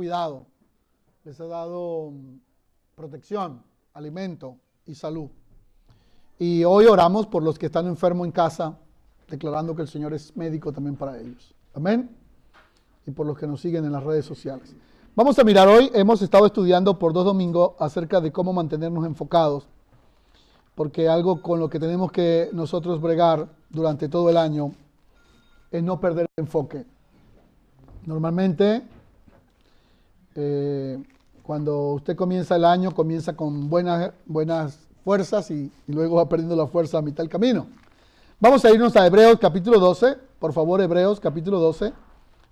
cuidado, les ha dado mm, protección, alimento y salud. Y hoy oramos por los que están enfermos en casa, declarando que el Señor es médico también para ellos. Amén. Y por los que nos siguen en las redes sociales. Vamos a mirar hoy, hemos estado estudiando por dos domingos acerca de cómo mantenernos enfocados, porque algo con lo que tenemos que nosotros bregar durante todo el año es no perder el enfoque. Normalmente, eh, cuando usted comienza el año, comienza con buenas, buenas fuerzas y, luego va perdiendo la fuerza a mitad del camino. Vamos a irnos a Hebreos capítulo 12, por favor, Hebreos capítulo 12.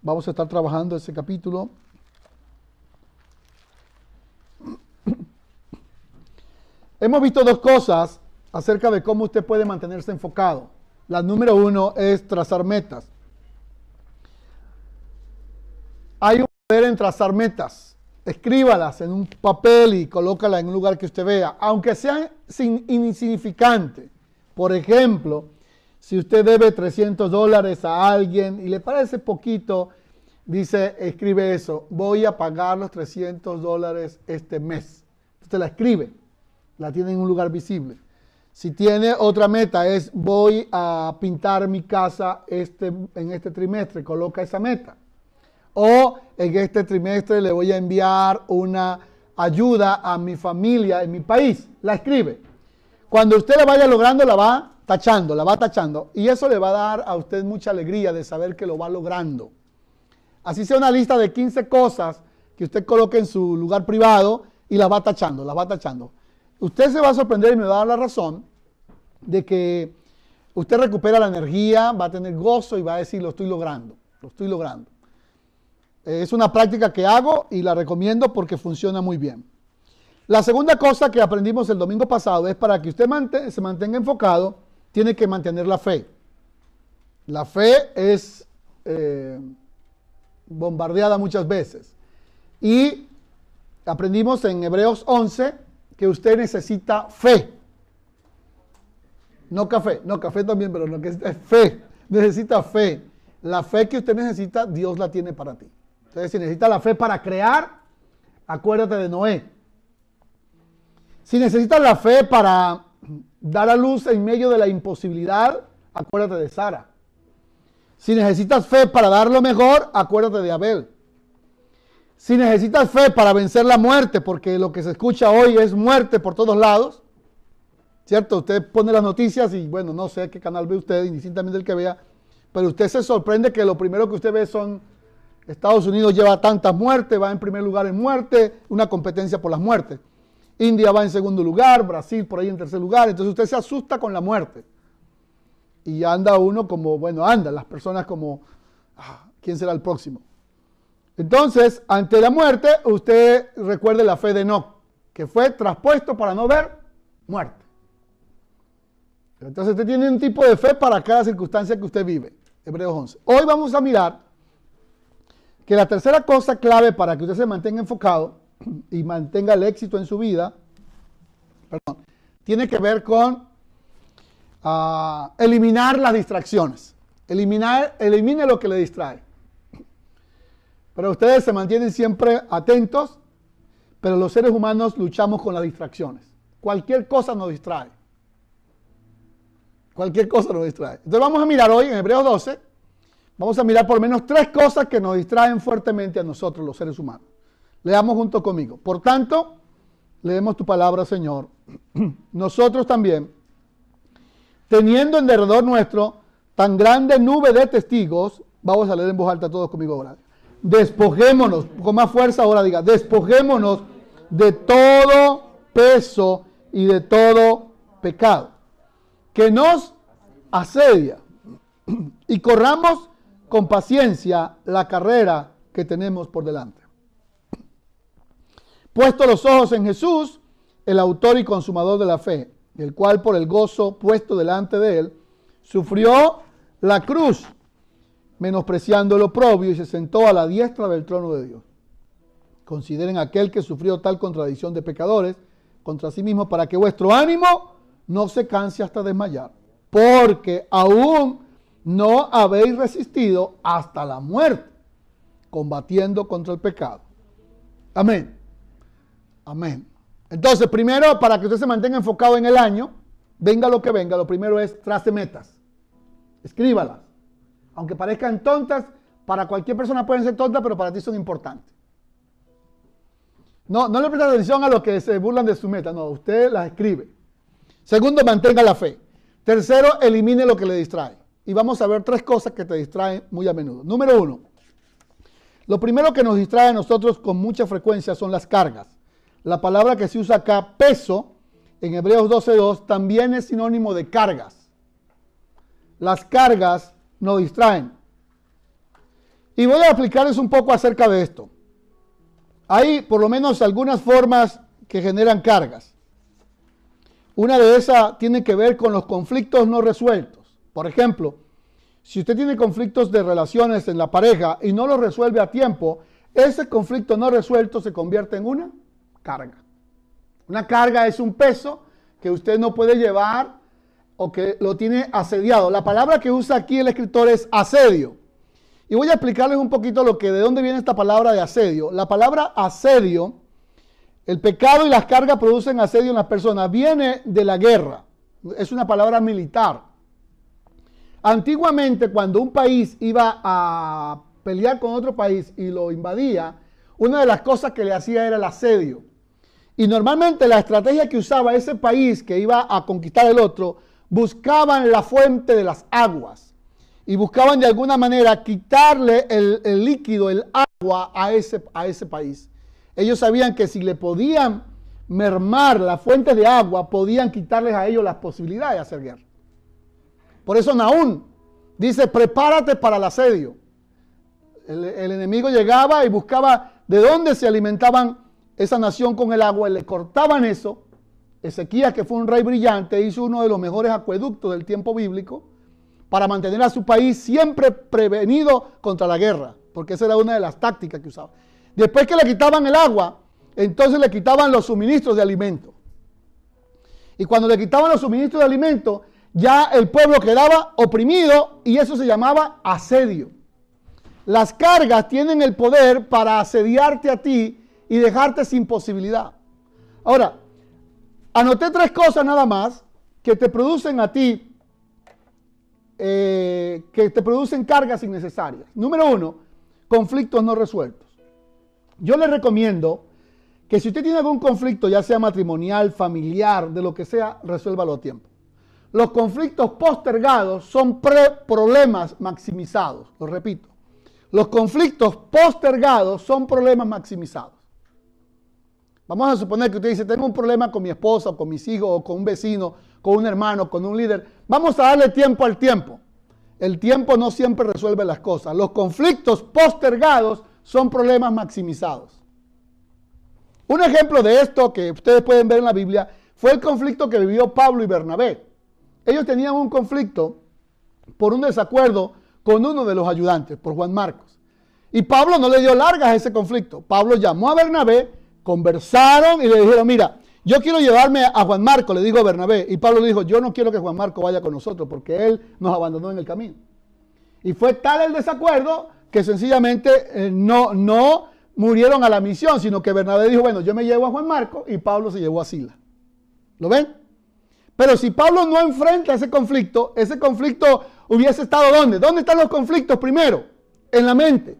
Vamos a estar trabajando ese capítulo. Hemos visto dos cosas acerca de cómo usted puede mantenerse enfocado. La número uno es trazar metas. Hay en trazar metas. Escríbalas en un papel y colócalas en un lugar que usted vea, aunque sea insignificante. Por ejemplo, si usted debe 300 dólares a alguien y le parece poquito, dice, escribe eso, voy a pagar los 300 dólares este mes. Usted la escribe, la tiene en un lugar visible. Si tiene otra meta, es voy a pintar mi casa este, en este trimestre, coloca esa meta. O en este trimestre le voy a enviar una ayuda a mi familia en mi país. La escribe. Cuando usted la vaya logrando, la va tachando, la va tachando. Y eso le va a dar a usted mucha alegría de saber que lo va logrando. Así sea una lista de 15 cosas que usted coloque en su lugar privado y las va tachando, las va tachando. Usted se va a sorprender y me va a dar la razón de que usted recupera la energía, va a tener gozo y va a decir, lo estoy logrando, lo estoy logrando. Es una práctica que hago y la recomiendo porque funciona muy bien. La segunda cosa que aprendimos el domingo pasado es para que usted se mantenga enfocado, tiene que mantener la fe. La fe es eh, bombardeada muchas veces. Y aprendimos en Hebreos 11 que usted necesita fe. No café, no café también, pero lo que es fe. Necesita fe. La fe que usted necesita, Dios la tiene para ti. Entonces, si necesita la fe para crear, acuérdate de Noé. Si necesitas la fe para dar a luz en medio de la imposibilidad, acuérdate de Sara. Si necesitas fe para dar lo mejor, acuérdate de Abel. Si necesitas fe para vencer la muerte, porque lo que se escucha hoy es muerte por todos lados, ¿cierto? Usted pone las noticias y bueno, no sé qué canal ve usted, indistintamente el que vea, pero usted se sorprende que lo primero que usted ve son Estados Unidos lleva tantas muertes, va en primer lugar en muerte, una competencia por las muertes. India va en segundo lugar, Brasil por ahí en tercer lugar, entonces usted se asusta con la muerte. Y anda uno como, bueno, anda, las personas como, ah, ¿quién será el próximo? Entonces, ante la muerte, usted recuerde la fe de Enoch, que fue traspuesto para no ver muerte. Entonces, usted tiene un tipo de fe para cada circunstancia que usted vive. Hebreos 11. Hoy vamos a mirar que la tercera cosa clave para que usted se mantenga enfocado y mantenga el éxito en su vida, perdón, tiene que ver con uh, eliminar las distracciones. Eliminar, elimine lo que le distrae. Pero ustedes se mantienen siempre atentos, pero los seres humanos luchamos con las distracciones. Cualquier cosa nos distrae. Cualquier cosa nos distrae. Entonces vamos a mirar hoy en Hebreos 12 Vamos a mirar por lo menos tres cosas que nos distraen fuertemente a nosotros, los seres humanos. Leamos junto conmigo. Por tanto, leemos tu palabra, Señor. Nosotros también, teniendo en derredor nuestro tan grande nube de testigos, vamos a leer en voz alta todos conmigo ahora. Despojémonos, con más fuerza ahora diga, despojémonos de todo peso y de todo pecado que nos asedia y corramos con paciencia la carrera que tenemos por delante. Puesto los ojos en Jesús, el autor y consumador de la fe, el cual por el gozo puesto delante de él, sufrió la cruz, menospreciando el oprobio y se sentó a la diestra del trono de Dios. Consideren aquel que sufrió tal contradicción de pecadores contra sí mismo para que vuestro ánimo no se canse hasta desmayar, porque aún no habéis resistido hasta la muerte, combatiendo contra el pecado. Amén. Amén. Entonces, primero, para que usted se mantenga enfocado en el año, venga lo que venga, lo primero es trace metas. Escríbalas. Aunque parezcan tontas, para cualquier persona pueden ser tontas, pero para ti son importantes. No, no le presta atención a los que se burlan de su meta, no, usted las escribe. Segundo, mantenga la fe. Tercero, elimine lo que le distrae. Y vamos a ver tres cosas que te distraen muy a menudo. Número uno, lo primero que nos distrae a nosotros con mucha frecuencia son las cargas. La palabra que se usa acá, peso, en Hebreos 12.2, también es sinónimo de cargas. Las cargas nos distraen. Y voy a explicarles un poco acerca de esto. Hay por lo menos algunas formas que generan cargas. Una de esas tiene que ver con los conflictos no resueltos. Por ejemplo, si usted tiene conflictos de relaciones en la pareja y no los resuelve a tiempo, ese conflicto no resuelto se convierte en una carga. Una carga es un peso que usted no puede llevar o que lo tiene asediado. La palabra que usa aquí el escritor es asedio. Y voy a explicarles un poquito lo que de dónde viene esta palabra de asedio. La palabra asedio el pecado y las cargas producen asedio en las personas. Viene de la guerra. Es una palabra militar. Antiguamente, cuando un país iba a pelear con otro país y lo invadía, una de las cosas que le hacía era el asedio. Y normalmente la estrategia que usaba ese país que iba a conquistar el otro, buscaban la fuente de las aguas y buscaban de alguna manera quitarle el, líquido, el agua a ese, a ese país. Ellos sabían que si le podían mermar las fuentes de agua, podían quitarles a ellos las posibilidades de hacer guerra. Por eso Naún dice, prepárate para el asedio. El, enemigo llegaba y buscaba de dónde se alimentaban esa nación con el agua y le cortaban eso. Ezequías, que fue un rey brillante, hizo uno de los mejores acueductos del tiempo bíblico para mantener a su país siempre prevenido contra la guerra, porque esa era una de las tácticas que usaba. Después que le quitaban el agua, entonces le quitaban los suministros de alimento. Y cuando le quitaban los suministros de alimento, ya el pueblo quedaba oprimido y eso se llamaba asedio. Las cargas tienen el poder para asediarte a ti y dejarte sin posibilidad. Ahora, anoté tres cosas nada más que te producen a ti, eh, que te producen cargas innecesarias. Número uno, conflictos no resueltos. Yo le recomiendo que si usted tiene algún conflicto, ya sea matrimonial, familiar, de lo que sea, resuélvalo a tiempo. Los conflictos postergados son problemas maximizados, lo repito. Los conflictos postergados son problemas maximizados. Vamos a suponer que usted dice, tengo un problema con mi esposa, o con mis hijos, o con un vecino, con un hermano, con un líder. Vamos a darle tiempo al tiempo. El tiempo no siempre resuelve las cosas. Los conflictos postergados son problemas maximizados. Un ejemplo de esto que ustedes pueden ver en la Biblia fue el conflicto que vivió Pablo y Bernabé. Ellos tenían un conflicto por un desacuerdo con uno de los ayudantes, por Juan Marcos. Y Pablo no le dio largas a ese conflicto. Pablo llamó a Bernabé, conversaron y le dijeron, mira, yo quiero llevarme a Juan Marcos, le dijo a Bernabé. Y Pablo dijo, yo no quiero que Juan Marcos vaya con nosotros porque él nos abandonó en el camino. Y fue tal el desacuerdo que sencillamente eh, no, no murieron a la misión, sino que Bernabé dijo, bueno, yo me llevo a Juan Marco y Pablo se llevó a Sila. ¿Lo ven? Pero si Pablo no enfrenta ese conflicto, ese conflicto hubiese estado ¿dónde? ¿Dónde están los conflictos primero? En la mente.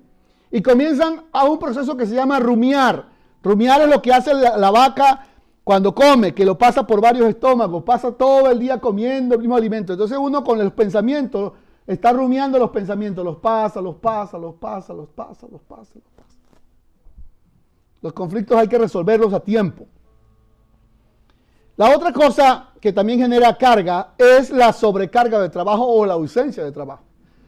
Y comienzan a un proceso que se llama rumiar. Rumiar es lo que hace la, la vaca cuando come, que lo pasa por varios estómagos, pasa todo el día comiendo el mismo alimento. Entonces uno con los pensamientos Está rumiando los pensamientos, los pasa, los pasa, los pasa, los pasa, los pasa, los pasa. Los conflictos hay que resolverlos a tiempo. La otra cosa que también genera carga es la sobrecarga de trabajo o la ausencia de trabajo.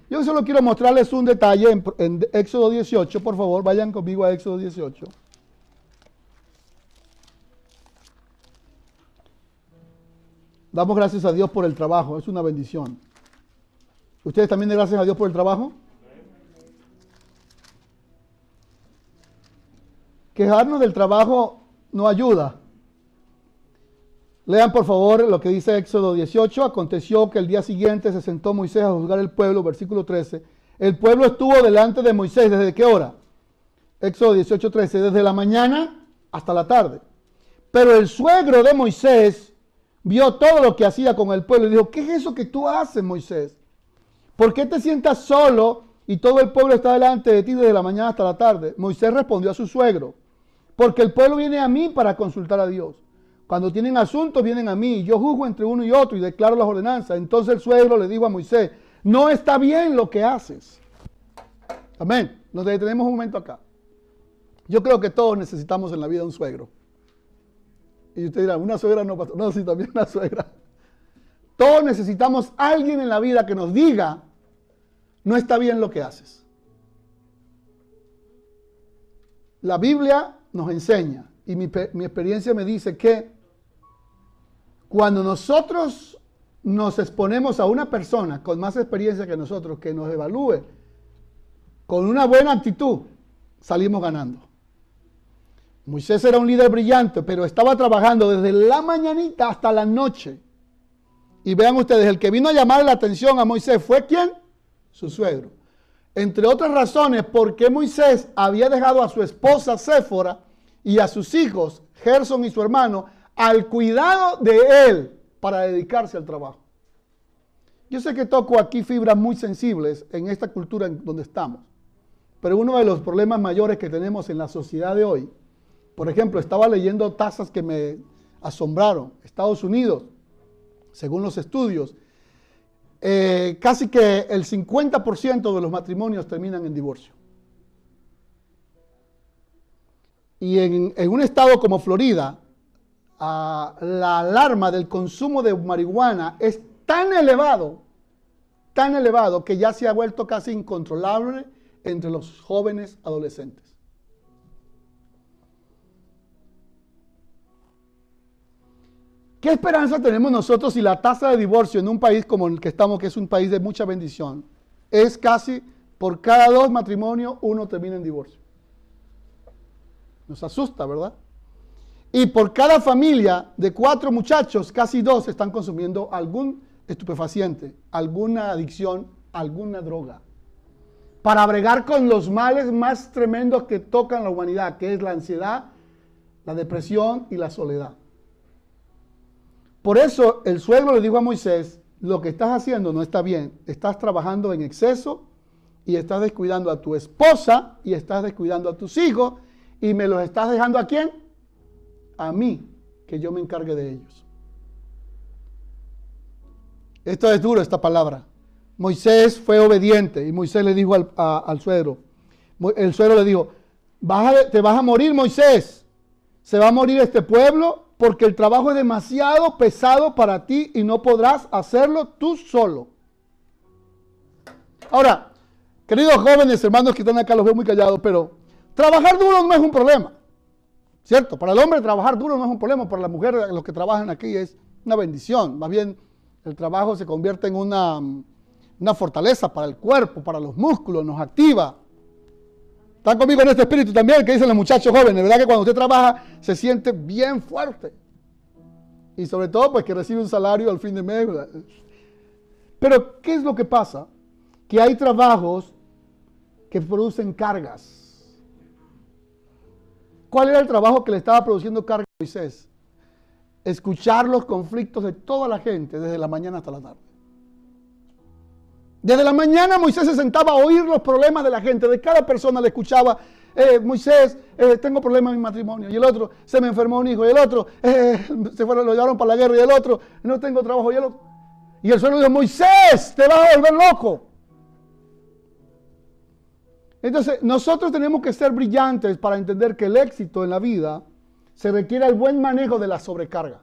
Yo solo quiero mostrarles un detalle en, Éxodo 18, por favor, vayan conmigo a Éxodo 18. Damos gracias a Dios por el trabajo, es una bendición. ¿Ustedes también le gracias a Dios por el trabajo? Quejarnos del trabajo no ayuda. Lean por favor lo que dice Éxodo 18. Aconteció que el día siguiente se sentó Moisés a juzgar el pueblo, versículo 13. El pueblo estuvo delante de Moisés desde qué hora? Éxodo 18, 13, desde la mañana hasta la tarde. Pero el suegro de Moisés vio todo lo que hacía con el pueblo y dijo, ¿qué es eso que tú haces, Moisés? ¿Por qué te sientas solo y todo el pueblo está delante de ti desde la mañana hasta la tarde? Moisés respondió a su suegro, porque el pueblo viene a mí para consultar a Dios. Cuando tienen asuntos vienen a mí, yo juzgo entre uno y otro y declaro las ordenanzas. Entonces el suegro le dijo a Moisés, no está bien lo que haces. Amén. Nos detenemos un momento acá. Yo creo que todos necesitamos en la vida un suegro. Y usted dirá, una suegra no pasa. No, sí, también una suegra. Todos necesitamos alguien en la vida que nos diga, no está bien lo que haces. La Biblia nos enseña, y mi experiencia me dice que cuando nosotros nos exponemos a una persona con más experiencia que nosotros que nos evalúe con una buena actitud, salimos ganando. Moisés era un líder brillante, pero estaba trabajando desde la mañanita hasta la noche. Y vean ustedes, el que vino a llamar la atención a Moisés fue quién? Su suegro. Entre otras razones, porque Moisés había dejado a su esposa Séfora y a sus hijos, Gerson y su hermano, al cuidado de él para dedicarse al trabajo. Yo sé que toco aquí fibras muy sensibles en esta cultura en donde estamos, pero uno de los problemas mayores que tenemos en la sociedad de hoy, por ejemplo, estaba leyendo tasas que me asombraron. Estados Unidos, según los estudios, eh, casi que el 50% de los matrimonios terminan en divorcio. Y en, en un estado como Florida, la alarma del consumo de marihuana es tan elevado, tan elevado que ya se ha vuelto casi incontrolable entre los jóvenes adolescentes. ¿Qué esperanza tenemos nosotros si la tasa de divorcio en un país como el que estamos, que es un país de mucha bendición, es casi por cada dos matrimonios uno termina en divorcio? Nos asusta, ¿verdad? Y por cada familia de cuatro muchachos, casi dos están consumiendo algún estupefaciente, alguna adicción, alguna droga. Para bregar con los males más tremendos que tocan la humanidad, que es la ansiedad, la depresión y la soledad. Por eso el suegro le dijo a Moisés, lo que estás haciendo no está bien, estás trabajando en exceso y estás descuidando a tu esposa y estás descuidando a tus hijos y me los estás dejando a quién? A mí que yo me encargue de ellos. Esto es duro, esta palabra. Moisés fue obediente y Moisés le dijo al, suegro, el suegro le dijo, te vas a morir Moisés, se va a morir este pueblo porque el trabajo es demasiado pesado para ti y no podrás hacerlo tú solo. Ahora, queridos jóvenes, hermanos que están acá, los veo muy callados, pero trabajar duro no es un problema. ¿Cierto? Para el hombre trabajar duro no es un problema, para la mujer, los que trabajan aquí, es una bendición. Más bien, el trabajo se convierte en una, una fortaleza para el cuerpo, para los músculos, nos activa. Están conmigo en este espíritu también, que dicen los muchachos jóvenes, ¿verdad? Que cuando usted trabaja se siente bien fuerte. Y sobre todo, pues que recibe un salario al fin de mes. Pero, ¿qué es lo que pasa? Que hay trabajos que producen cargas ¿Cuál era el trabajo que le estaba produciendo carga a Moisés? Escuchar los conflictos de toda la gente desde la mañana hasta la tarde. Desde la mañana Moisés se sentaba a oír los problemas de la gente, de cada persona le escuchaba, eh, Moisés, eh, tengo problemas en mi matrimonio, y el otro, se me enfermó un hijo, y el otro, eh, se fueron, lo llevaron para la guerra, y el otro, no tengo trabajo, y el otro. Y el suelo dijo, Moisés, te vas a volver loco. Entonces, nosotros tenemos que ser brillantes para entender que el éxito en la vida se requiere el buen manejo de la sobrecarga.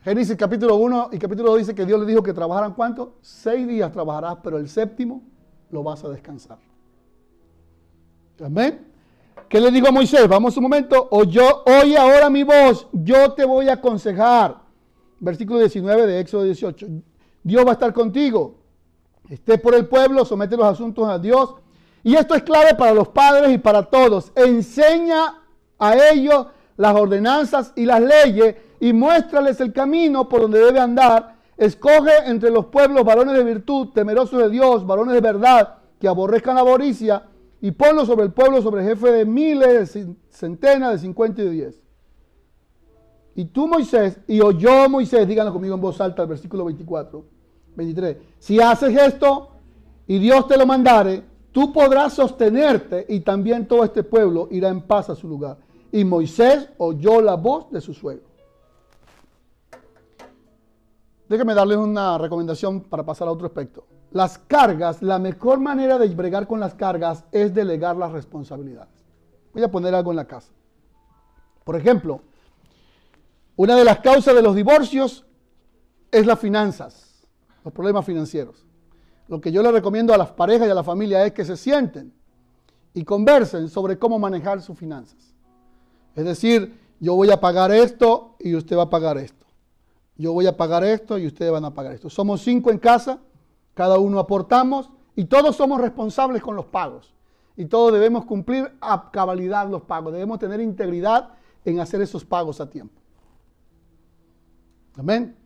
Génesis capítulo 1 y capítulo 2 dice que Dios le dijo que trabajaran cuánto? Seis días trabajarás, pero el séptimo lo vas a descansar. Amén. ¿Qué le digo a Moisés? Vamos un momento. O yo, oye ahora mi voz, yo te voy a aconsejar. Versículo 19 de Éxodo 18. Dios va a estar contigo esté por el pueblo, somete los asuntos a Dios. Y esto es clave para los padres y para todos. Enseña a ellos las ordenanzas y las leyes y muéstrales el camino por donde debe andar. Escoge entre los pueblos varones de virtud, temerosos de Dios, varones de verdad, que aborrezcan la avaricia y ponlo sobre el pueblo, sobre el jefe de miles, de centenas, de cincuenta y de diez. Y tú, Moisés, y oyó Moisés, díganlo conmigo en voz alta, el versículo 24, 23. Si haces esto y Dios te lo mandare, tú podrás sostenerte y también todo este pueblo irá en paz a su lugar. Y Moisés oyó la voz de su suegro. Déjenme darles una recomendación para pasar a otro aspecto. Las cargas, la mejor manera de bregar con las cargas es delegar las responsabilidades. Voy a poner algo en la casa. Por ejemplo, una de las causas de los divorcios es las finanzas, los problemas financieros. Lo que yo le recomiendo a las parejas y a la familia es que se sienten y conversen sobre cómo manejar sus finanzas. Es decir, yo voy a pagar esto y usted va a pagar esto. Yo voy a pagar esto y ustedes van a pagar esto. Somos cinco en casa, cada uno aportamos y todos somos responsables con los pagos. Y todos debemos cumplir a cabalidad los pagos. Debemos tener integridad en hacer esos pagos a tiempo. Amén.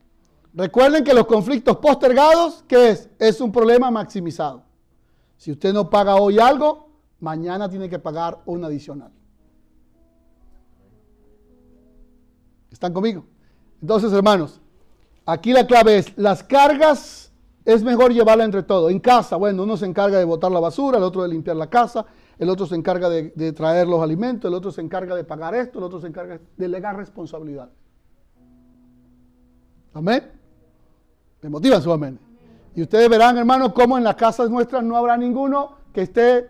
Recuerden que los conflictos postergados, ¿qué es? Es un problema maximizado. Si usted no paga hoy algo, mañana tiene que pagar un adicional. ¿Están conmigo? Entonces, hermanos, aquí la clave es, las cargas es mejor llevarla entre todos. En casa, bueno, uno se encarga de botar la basura, el otro de limpiar la casa, el otro se encarga de, de traer los alimentos, el otro se encarga de pagar esto, el otro se encarga de delegar responsabilidad. Amén. Me motivan su amén. Y ustedes verán, hermanos, cómo en las casas nuestras no habrá ninguno que esté,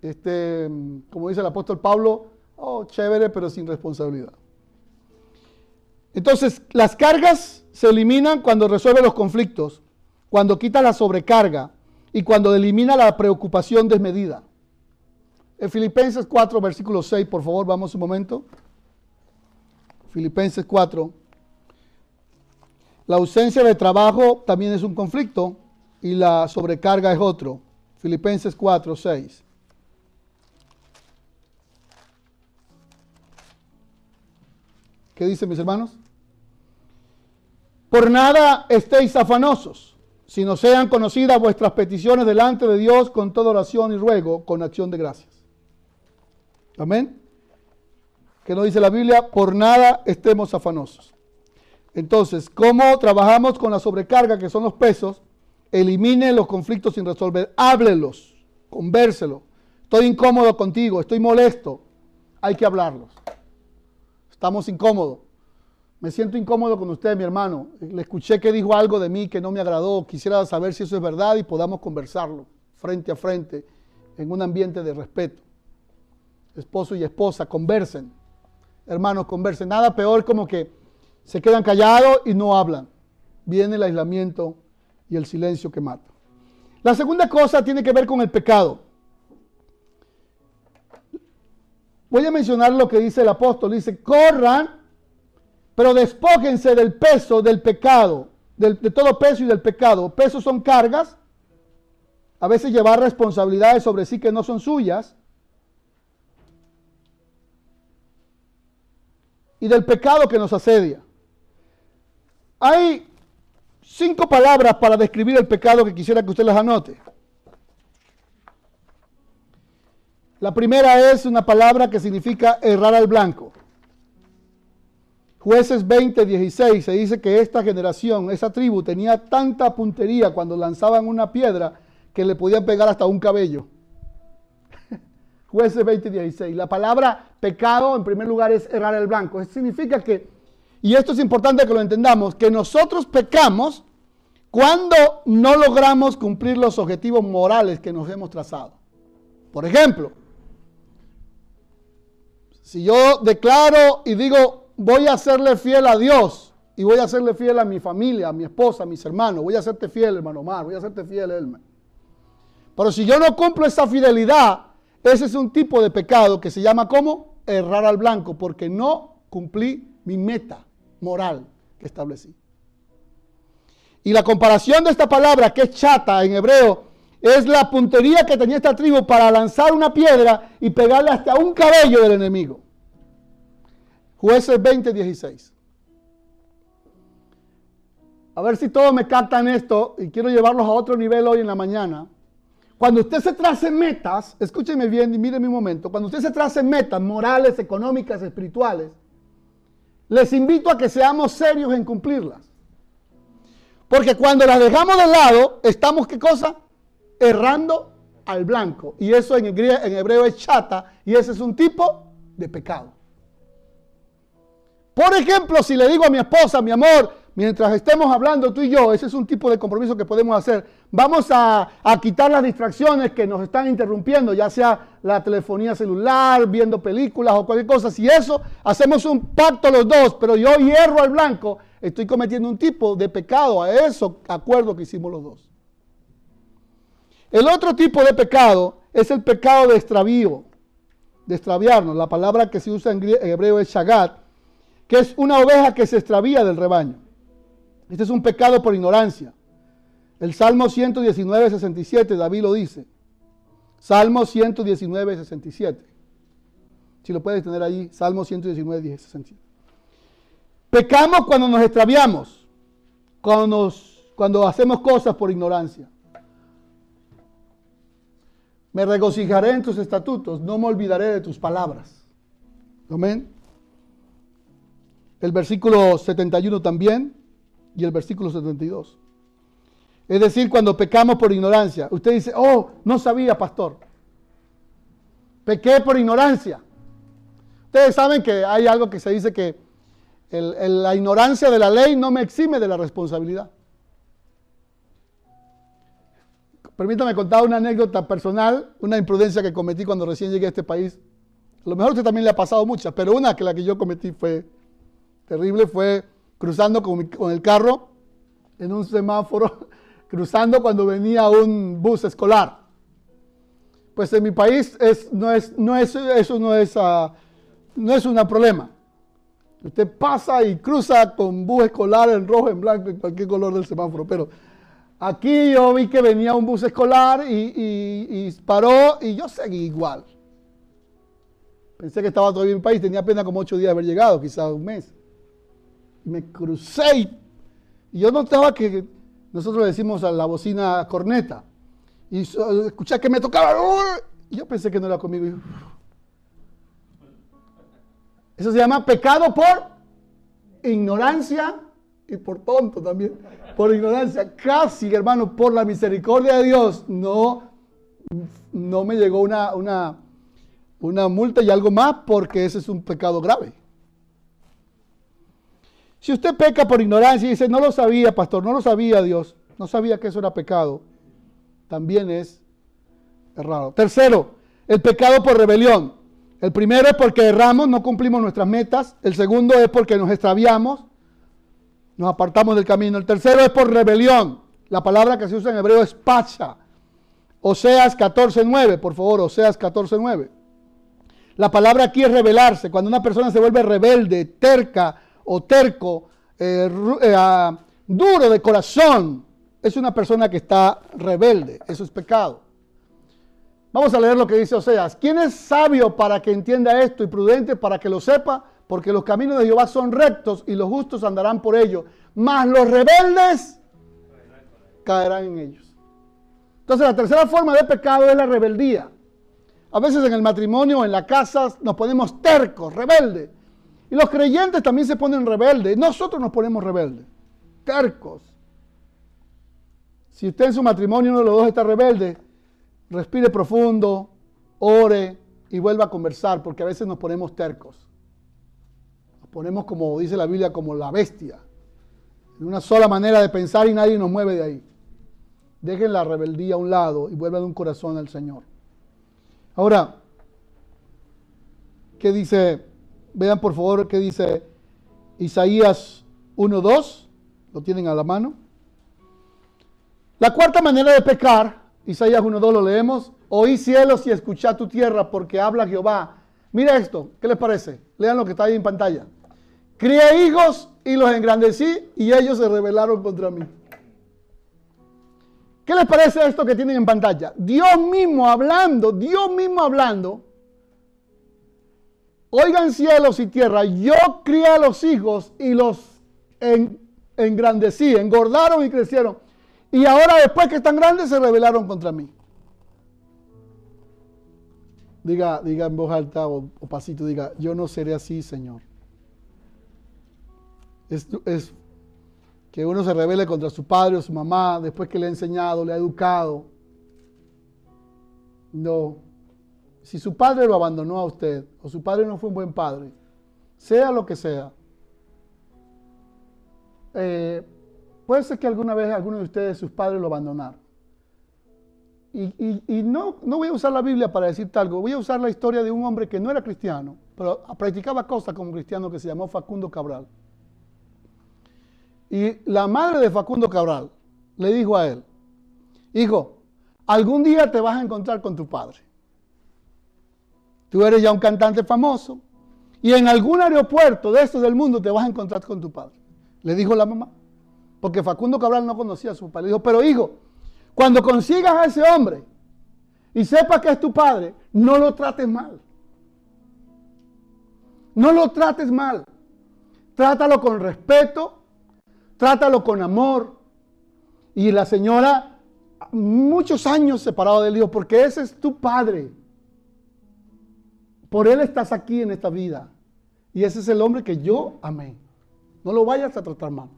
este, como dice el apóstol Pablo, oh, chévere, pero sin responsabilidad. Entonces, las cargas se eliminan cuando resuelve los conflictos, cuando quita la sobrecarga y cuando elimina la preocupación desmedida. En Filipenses 4, versículo 6, por favor, vamos un momento. Filipenses 4. La ausencia de trabajo también es un conflicto y la sobrecarga es otro. Filipenses 4, 6. ¿Qué dicen mis hermanos? Por nada estéis afanosos, sino sean conocidas vuestras peticiones delante de Dios con toda oración y ruego, con acción de gracias. Amén. ¿Qué nos dice la Biblia? Por nada estemos afanosos. Entonces, ¿cómo trabajamos con la sobrecarga, que son los pesos? Elimine los conflictos sin resolver. Háblelos, convérselo. Estoy incómodo contigo, estoy molesto. Hay que hablarlos. Estamos incómodos. Me siento incómodo con usted, mi hermano. Le escuché que dijo algo de mí que no me agradó. Quisiera saber si eso es verdad y podamos conversarlo frente a frente en un ambiente de respeto. Esposo y esposa, conversen. Hermanos, conversen. Nada peor como que se quedan callados y no hablan. Viene el aislamiento y el silencio que mata. La segunda cosa tiene que ver con el pecado. Voy a mencionar lo que dice el apóstol. Dice, corran, pero despójense del peso del pecado, de todo peso y del pecado. Pesos son cargas, a veces llevar responsabilidades sobre sí que no son suyas. Y del pecado que nos asedia. Hay cinco palabras para describir el pecado que quisiera que usted las anote. La primera es una palabra que significa errar al blanco. Jueces 20, 16 se dice que esta generación, esa tribu, tenía tanta puntería cuando lanzaban una piedra que le podían pegar hasta un cabello. Jueces 20, 16. La palabra pecado, en primer lugar, es errar el blanco. Eso significa que y esto es importante que lo entendamos, que nosotros pecamos cuando no logramos cumplir los objetivos morales que nos hemos trazado. Por ejemplo, si yo declaro y digo, voy a serle fiel a Dios y voy a serle fiel a mi familia, a mi esposa, a mis hermanos, voy a serte fiel, hermano Omar, voy a serte fiel, Elmer. Pero si yo no cumplo esa fidelidad, ese es un tipo de pecado que se llama como errar al blanco, porque no cumplí mi meta moral que establecí. Y la comparación de esta palabra, que es chata en hebreo, es la puntería que tenía esta tribu para lanzar una piedra y pegarle hasta un cabello del enemigo. Jueces 20, 16. A ver si todos me captan esto y quiero llevarlos a otro nivel hoy en la mañana. Cuando usted se trace metas, escúcheme bien y mire mi momento, cuando usted se trace metas morales, económicas, espirituales, les invito a que seamos serios en cumplirlas. Porque cuando las dejamos de lado, estamos, ¿qué cosa? Errando al blanco. Y eso en, en hebreo es chata, y ese es un tipo de pecado. Por ejemplo, si le digo a mi esposa, mi amor, mientras estemos hablando tú y yo, ese es un tipo de compromiso que podemos hacer. Vamos a, quitar las distracciones que nos están interrumpiendo, ya sea la telefonía celular, viendo películas o cualquier cosa. Si eso, hacemos un pacto los dos, pero yo hierro al blanco, estoy cometiendo un tipo de pecado a eso acuerdo que hicimos los dos. El otro tipo de pecado es el pecado de extravío, de extraviarnos. La palabra que se usa en hebreo es shagat, que es una oveja que se extravía del rebaño. Este es un pecado por ignorancia. El Salmo 119, 67, David lo dice. Salmo 119, 67. Si lo puedes tener ahí, Salmo 119, 67. Pecamos cuando nos extraviamos, cuando hacemos cosas por ignorancia. Me regocijaré en tus estatutos, no me olvidaré de tus palabras. Amén. El versículo 71 también y el versículo 72. Es decir, cuando pecamos por ignorancia. Usted dice, oh, no sabía, pastor. Pequé por ignorancia. Ustedes saben que hay algo que se dice que la ignorancia de la ley no me exime de la responsabilidad. Permítame contar una anécdota personal, una imprudencia que cometí cuando recién llegué a este país. A lo mejor a usted también le ha pasado muchas, pero una que la que yo cometí fue terrible, fue cruzando con, el carro en un semáforo, cruzando cuando venía un bus escolar. Pues en mi país es, no es, no es, eso no es, uh, no es un problema. Usted pasa y cruza con bus escolar en rojo, en blanco, en cualquier color del semáforo. Pero aquí yo vi que venía un bus escolar y, y paró y yo seguí igual. Pensé que estaba todavía en mi país, tenía apenas como ocho días de haber llegado, quizás un mes me crucé y yo notaba que nosotros le decimos a la bocina corneta y escuché que me tocaba y yo pensé que no era conmigo. Eso se llama pecado por ignorancia y por tonto también. Por ignorancia, casi hermano, por la misericordia de Dios, no, no me llegó una, una, una multa y algo más porque ese es un pecado grave. Si usted peca por ignorancia y dice, no lo sabía, pastor, no lo sabía Dios, no sabía que eso era pecado, también es errado. Tercero, el pecado por rebelión. El primero es porque erramos, no cumplimos nuestras metas. El segundo es porque nos extraviamos, nos apartamos del camino. El tercero es por rebelión. La palabra que se usa en hebreo es pacha. Oseas 14.9, por favor, Oseas 14.9. La palabra aquí es rebelarse. Cuando una persona se vuelve rebelde, terca, o terco, eh, eh, ah, duro de corazón, es una persona que está rebelde. Eso es pecado. Vamos a leer lo que dice Oseas. ¿Quién es sabio para que entienda esto y prudente para que lo sepa? Porque los caminos de Jehová son rectos y los justos andarán por ellos. Mas los rebeldes caerán en ellos. Entonces la tercera forma de pecado es la rebeldía. A veces en el matrimonio, en la casa, nos ponemos tercos, rebeldes. Y los creyentes también se ponen rebeldes. Nosotros nos ponemos rebeldes, tercos. Si usted en su matrimonio uno de los dos está rebelde, respire profundo, ore y vuelva a conversar, porque a veces nos ponemos tercos. Nos ponemos, como dice la Biblia, como la bestia. En una sola manera de pensar y nadie nos mueve de ahí. Dejen la rebeldía a un lado y vuelvan un corazón al Señor. Ahora, ¿qué dice Vean por favor qué dice Isaías 1.2. Lo tienen a la mano. La cuarta manera de pecar, Isaías 1.2 lo leemos. Oí cielos y escuchad tu tierra porque habla Jehová. Mira esto, ¿qué les parece? Lean lo que está ahí en pantalla. Crié hijos y los engrandecí y ellos se rebelaron contra mí. ¿Qué les parece esto que tienen en pantalla? Dios mismo hablando, Dios mismo hablando Oigan cielos y tierra, yo crié a los hijos y los engrandecí, engordaron y crecieron. Y ahora después que están grandes se rebelaron contra mí. Diga, diga en voz alta o, pasito, diga, yo no seré así, Señor. Es, que uno se revele contra su padre o su mamá después que le ha enseñado, le ha educado. No. Si su padre lo abandonó a usted o su padre no fue un buen padre, sea lo que sea, eh, puede ser que alguna vez alguno de ustedes, sus padres, lo abandonaron. Y, no, no voy a usar la Biblia para decirte algo, voy a usar la historia de un hombre que no era cristiano, pero practicaba cosas como cristiano que se llamó Facundo Cabral. Y la madre de Facundo Cabral le dijo a él, hijo, algún día te vas a encontrar con tu padre. Tú eres ya un cantante famoso y en algún aeropuerto de estos del mundo te vas a encontrar con tu padre. Le dijo la mamá, porque Facundo Cabral no conocía a su padre. Le dijo, pero hijo, cuando consigas a ese hombre y sepas que es tu padre, no lo trates mal. No lo trates mal. Trátalo con respeto, trátalo con amor. Y la señora, muchos años separado del hijo, porque ese es tu padre. Por él estás aquí en esta vida. Y ese es el hombre que yo amé. No lo vayas a tratar mal.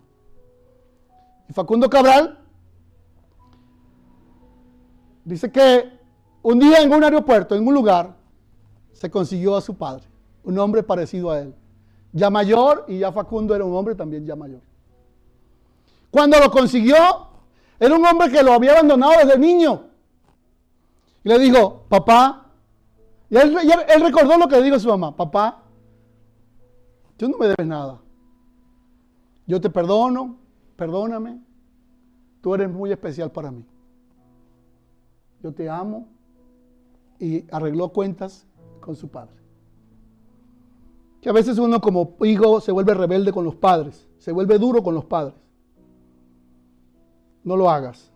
Y Facundo Cabral Dice que un día en un aeropuerto, en un lugar, se consiguió a su padre, un hombre parecido a él. Ya mayor y ya Facundo era un hombre también ya mayor. Cuando lo consiguió, era un hombre que lo había abandonado desde niño. Y le dijo, papá, y él, recordó lo que le dijo a su mamá, papá, tú no me debes nada. Yo te perdono, perdóname, tú eres muy especial para mí yo te amo, y arregló cuentas con su padre. Que a veces uno como hijo se vuelve rebelde con los padres, se vuelve duro con los padres. No lo hagas.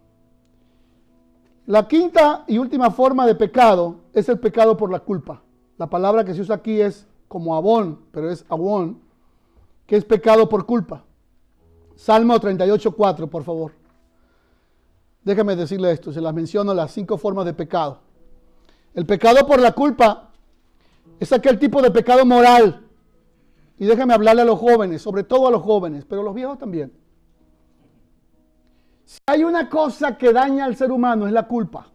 La quinta y última forma de pecado es el pecado por la culpa. La palabra que se usa aquí es como abón, pero es abón, que es pecado por culpa. Salmo 38.4, por favor. Déjame decirle esto, se las menciono las cinco formas de pecado. El pecado por la culpa es aquel tipo de pecado moral. Y déjame hablarle a los jóvenes, sobre todo a los jóvenes, pero a los viejos también. Si hay una cosa que daña al ser humano es la culpa.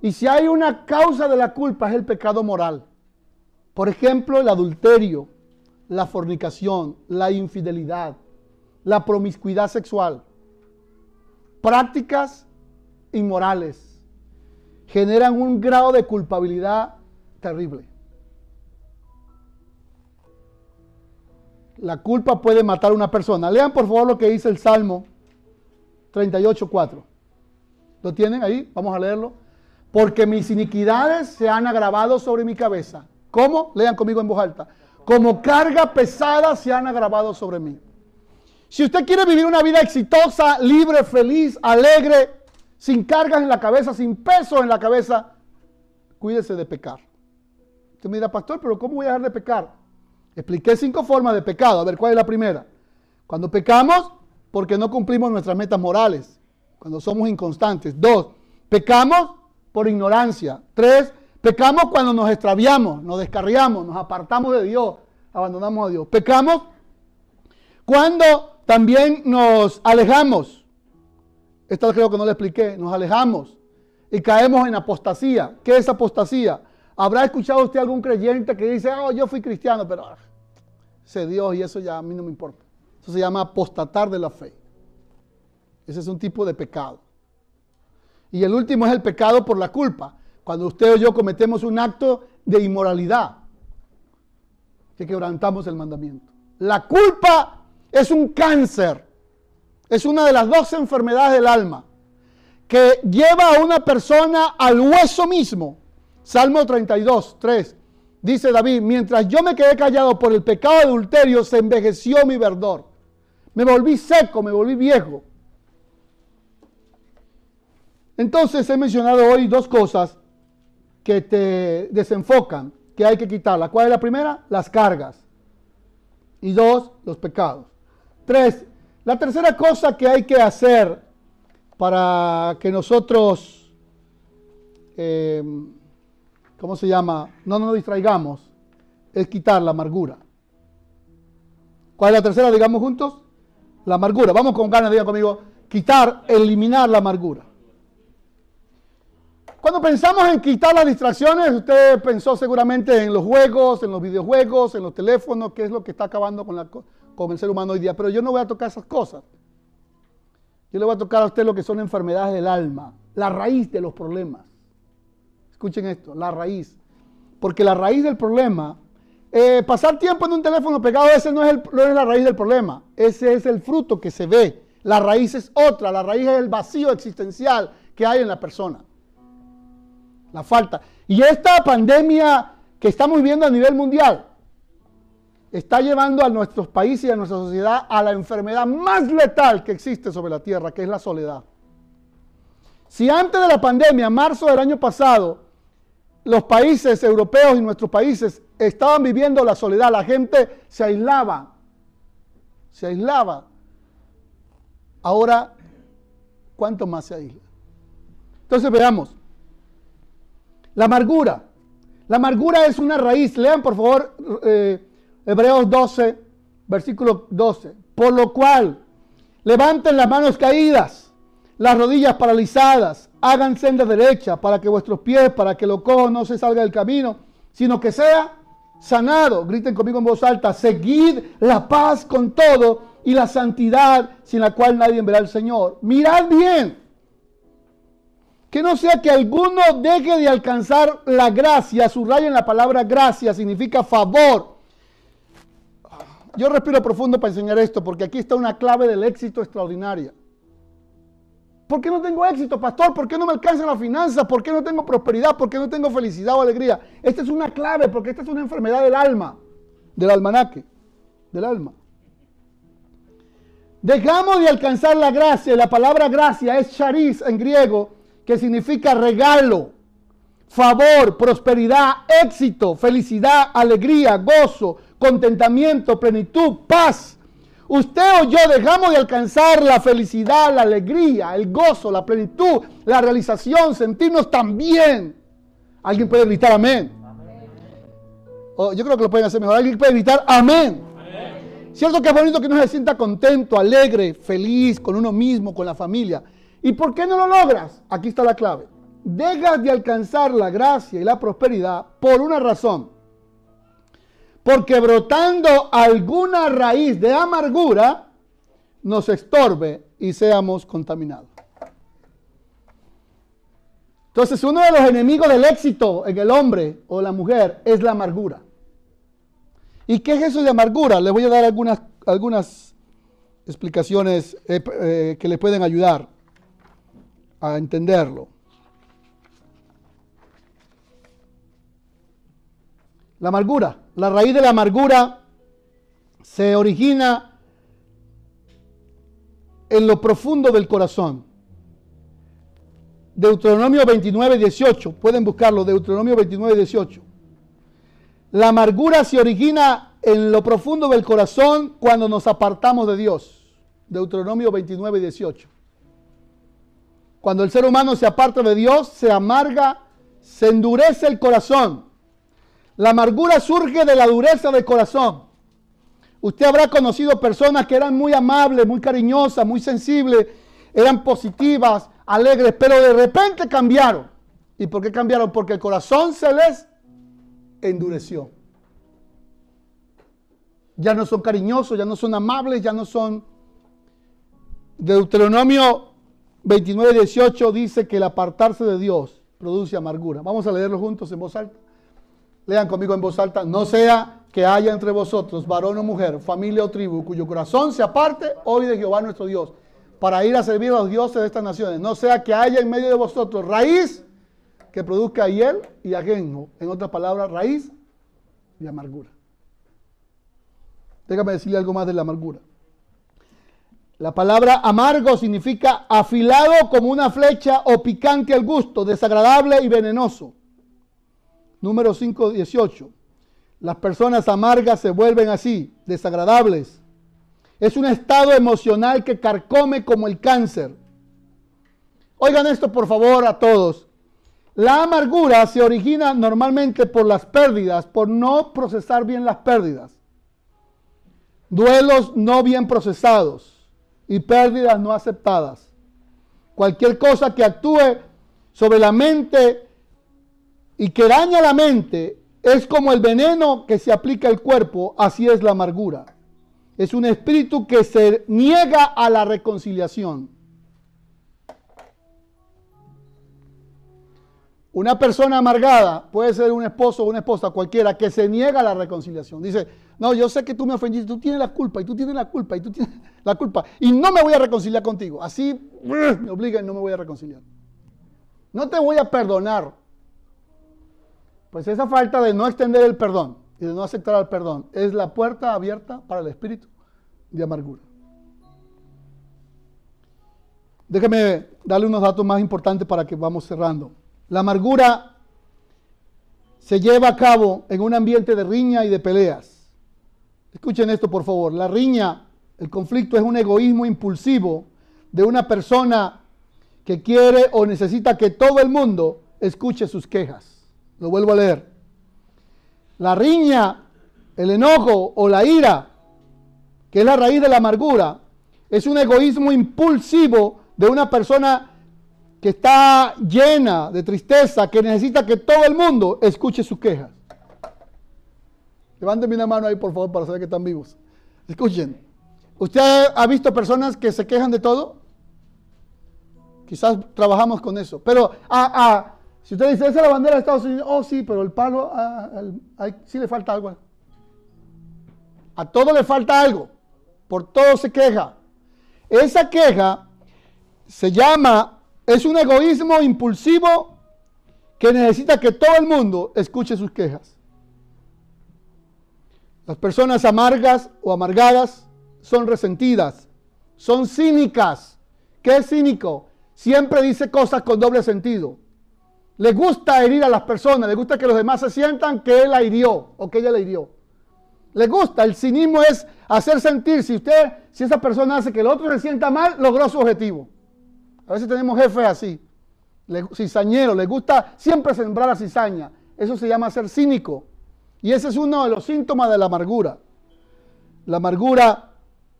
Y si hay una causa de la culpa es el pecado moral. Por ejemplo, el adulterio, la fornicación, la infidelidad, la promiscuidad sexual prácticas inmorales generan un grado de culpabilidad terrible. La culpa puede matar a una persona. Lean por favor lo que dice el Salmo 38.4. ¿Lo tienen ahí? Vamos a leerlo. Porque mis iniquidades se han agravado sobre mi cabeza. ¿Cómo? Lean conmigo en voz alta. Como carga pesada se han agravado sobre mí. Si usted quiere vivir una vida exitosa, libre, feliz, alegre, sin cargas en la cabeza, sin peso en la cabeza, cuídese de pecar. Usted me dirá, pastor, pero ¿cómo voy a dejar de pecar? Expliqué cinco formas de pecado. A ver, ¿cuál es la primera? Cuando pecamos porque no cumplimos nuestras metas morales, cuando somos inconstantes. Dos, pecamos por ignorancia. Tres, pecamos cuando nos extraviamos, nos descarriamos, nos apartamos de Dios, abandonamos a Dios. Pecamos cuando también nos alejamos. Esto creo que no le expliqué. Nos alejamos y caemos en apostasía. ¿Qué es apostasía? ¿Habrá escuchado usted algún creyente que dice, oh, yo fui cristiano, pero ah, sé Dios y eso ya a mí no me importa? Eso se llama apostatar de la fe. Ese es un tipo de pecado. Y el último es el pecado por la culpa. Cuando usted o yo cometemos un acto de inmoralidad, que quebrantamos el mandamiento. La culpa es un cáncer. Es una de las dos enfermedades del alma que lleva a una persona al hueso mismo. Salmo 32, 3. Dice David, mientras yo me quedé callado por el pecado de adulterio, se envejeció mi verdor. Me volví seco, me volví viejo. Entonces he mencionado hoy dos cosas que te desenfocan, que hay que quitarlas. ¿Cuál es la primera? Las cargas. Y dos, los pecados. Tres, la tercera cosa que hay que hacer para que nosotros eh, ¿cómo se llama? No nos distraigamos, es quitar la amargura. ¿Cuál es la tercera? Digamos juntos. La amargura. Vamos con ganas, digan conmigo. Quitar, eliminar la amargura. Cuando pensamos en quitar las distracciones, usted pensó seguramente en los juegos, en los videojuegos, en los teléfonos, que es lo que está acabando con, la, con el ser humano hoy día. Pero yo no voy a tocar esas cosas. Yo le voy a tocar a usted lo que son enfermedades del alma, la raíz de los problemas. Escuchen esto, la raíz. Porque la raíz del problema, eh, pasar tiempo en un teléfono pegado, ese no es, no es la raíz del problema. Ese es el fruto que se ve. La raíz es otra, la raíz es el vacío existencial que hay en la persona. La falta. Y esta pandemia que estamos viviendo a nivel mundial está llevando a nuestros países y a nuestra sociedad a la enfermedad más letal que existe sobre la tierra, que es la soledad. Si antes de la pandemia, marzo del año pasado, los países europeos y nuestros países estaban viviendo la soledad, la gente se aislaba, se aislaba. Ahora, ¿cuánto más se aísla? Entonces veamos, la amargura. La amargura es una raíz. Lean por favor eh, Hebreos 12, versículo 12. Por lo cual, levanten las manos caídas, las rodillas paralizadas, hagan senda derecha para que vuestros pies, para que lo cojo no se salga del camino, sino que sea sanado. Griten conmigo en voz alta, seguid la paz con todo y la santidad sin la cual nadie verá al Señor. Mirad bien que no sea que alguno deje de alcanzar la gracia, en la palabra gracia, significa favor. Yo respiro profundo para enseñar esto, porque aquí está una clave del éxito extraordinaria. ¿Por qué no tengo éxito, pastor? ¿Por qué no me alcanzan las finanzas? ¿Por qué no tengo prosperidad? ¿Por qué no tengo felicidad o alegría? Esta es una clave, porque esta es una enfermedad del alma, del almanaque, del alma. Dejamos de alcanzar la gracia, la palabra gracia es charis en griego, que significa regalo, favor, prosperidad, éxito, felicidad, alegría, gozo, contentamiento, plenitud, paz. Usted o yo dejamos de alcanzar la felicidad, la alegría, el gozo, la plenitud, la realización, sentirnos tan bien. Alguien puede gritar amén. Oh, yo creo que lo pueden hacer mejor. Alguien puede gritar amén. amén. Cierto que es bonito que uno se sienta contento, alegre, feliz con uno mismo, con la familia. ¿Y por qué no lo logras? Aquí está la clave. Dejas de alcanzar la gracia y la prosperidad por una razón. Porque brotando alguna raíz de amargura nos estorbe y seamos contaminados. Entonces uno de los enemigos del éxito en el hombre o la mujer es la amargura. ¿Y qué es eso de amargura? Les voy a dar algunas, algunas explicaciones eh, eh, que le pueden ayudar a entenderlo. La amargura, la raíz de la amargura se origina en lo profundo del corazón. Deuteronomio 29, 18, pueden buscarlo, Deuteronomio 29, 18. La amargura se origina en lo profundo del corazón cuando nos apartamos de Dios. Deuteronomio 29, 18. Cuando el ser humano se aparta de Dios, se amarga, se endurece el corazón. La amargura surge de la dureza del corazón. Usted habrá conocido personas que eran muy amables, muy cariñosas, muy sensibles, eran positivas, alegres, pero de repente cambiaron. ¿Y por qué cambiaron? Porque el corazón se les endureció. Ya no son cariñosos, ya no son amables, ya no son... Deuteronomio 29, 18 dice que el apartarse de Dios produce amargura. Vamos a leerlo juntos en voz alta. Lean conmigo en voz alta. No sea que haya entre vosotros varón o mujer, familia o tribu, cuyo corazón se aparte hoy de Jehová nuestro Dios, para ir a servir a los dioses de estas naciones. No sea que haya en medio de vosotros raíz que produzca hiel y ajenjo. En otras palabras, raíz y amargura. Déjame decirle algo más de la amargura. La palabra amargo significa afilado como una flecha o picante al gusto, desagradable y venenoso. Número 5, 18. Las personas amargas se vuelven así, desagradables. Es un estado emocional que carcome como el cáncer. Oigan esto por favor a todos. La amargura se origina normalmente por las pérdidas, por no procesar bien las pérdidas. Duelos no bien procesados y pérdidas no aceptadas. Cualquier cosa que actúe sobre la mente y que daña la mente es como el veneno que se aplica al cuerpo, así es la amargura. Es un espíritu que se niega a la reconciliación. Una persona amargada puede ser un esposo o una esposa cualquiera que se niega a la reconciliación. Dice, no, yo sé que tú me ofendiste, tú tienes la culpa y tú tienes la culpa y tú tienes la culpa y no me voy a reconciliar contigo. Así me obliga y no me voy a reconciliar. No te voy a perdonar. Pues esa falta de no extender el perdón y de no aceptar el perdón es la puerta abierta para el espíritu de amargura. Déjeme darle unos datos más importantes para que vamos cerrando. La amargura se lleva a cabo en un ambiente de riña y de peleas. Escuchen esto, por favor. La riña, el conflicto es un egoísmo impulsivo de una persona que quiere o necesita que todo el mundo escuche sus quejas. Lo vuelvo a leer. La riña, el enojo o la ira, que es la raíz de la amargura, es un egoísmo impulsivo de una persona que está llena de tristeza, que necesita que todo el mundo escuche sus quejas. Levánteme una mano ahí, por favor, para saber que están vivos. Escuchen. ¿Usted ha visto personas que se quejan de todo? Quizás trabajamos con eso. Pero ah, ah, si usted dice, esa es la bandera de Estados Unidos, oh sí, pero el palo, ah, sí le falta algo. A todo le falta algo. Por todo se queja. Esa queja se llama es un egoísmo impulsivo que necesita que todo el mundo escuche sus quejas. Las personas amargas o amargadas son resentidas, son cínicas. ¿Qué es cínico? Siempre dice cosas con doble sentido. Le gusta herir a las personas, le gusta que los demás se sientan que él la hirió o que ella la hirió. Le gusta, el cinismo es hacer sentir, si usted, si esa persona hace que el otro se sienta mal, logró su objetivo. A veces tenemos jefes así, cizañeros, les gusta siempre sembrar la cizaña. Eso se llama ser cínico. Y ese es uno de los síntomas de la amargura. La amargura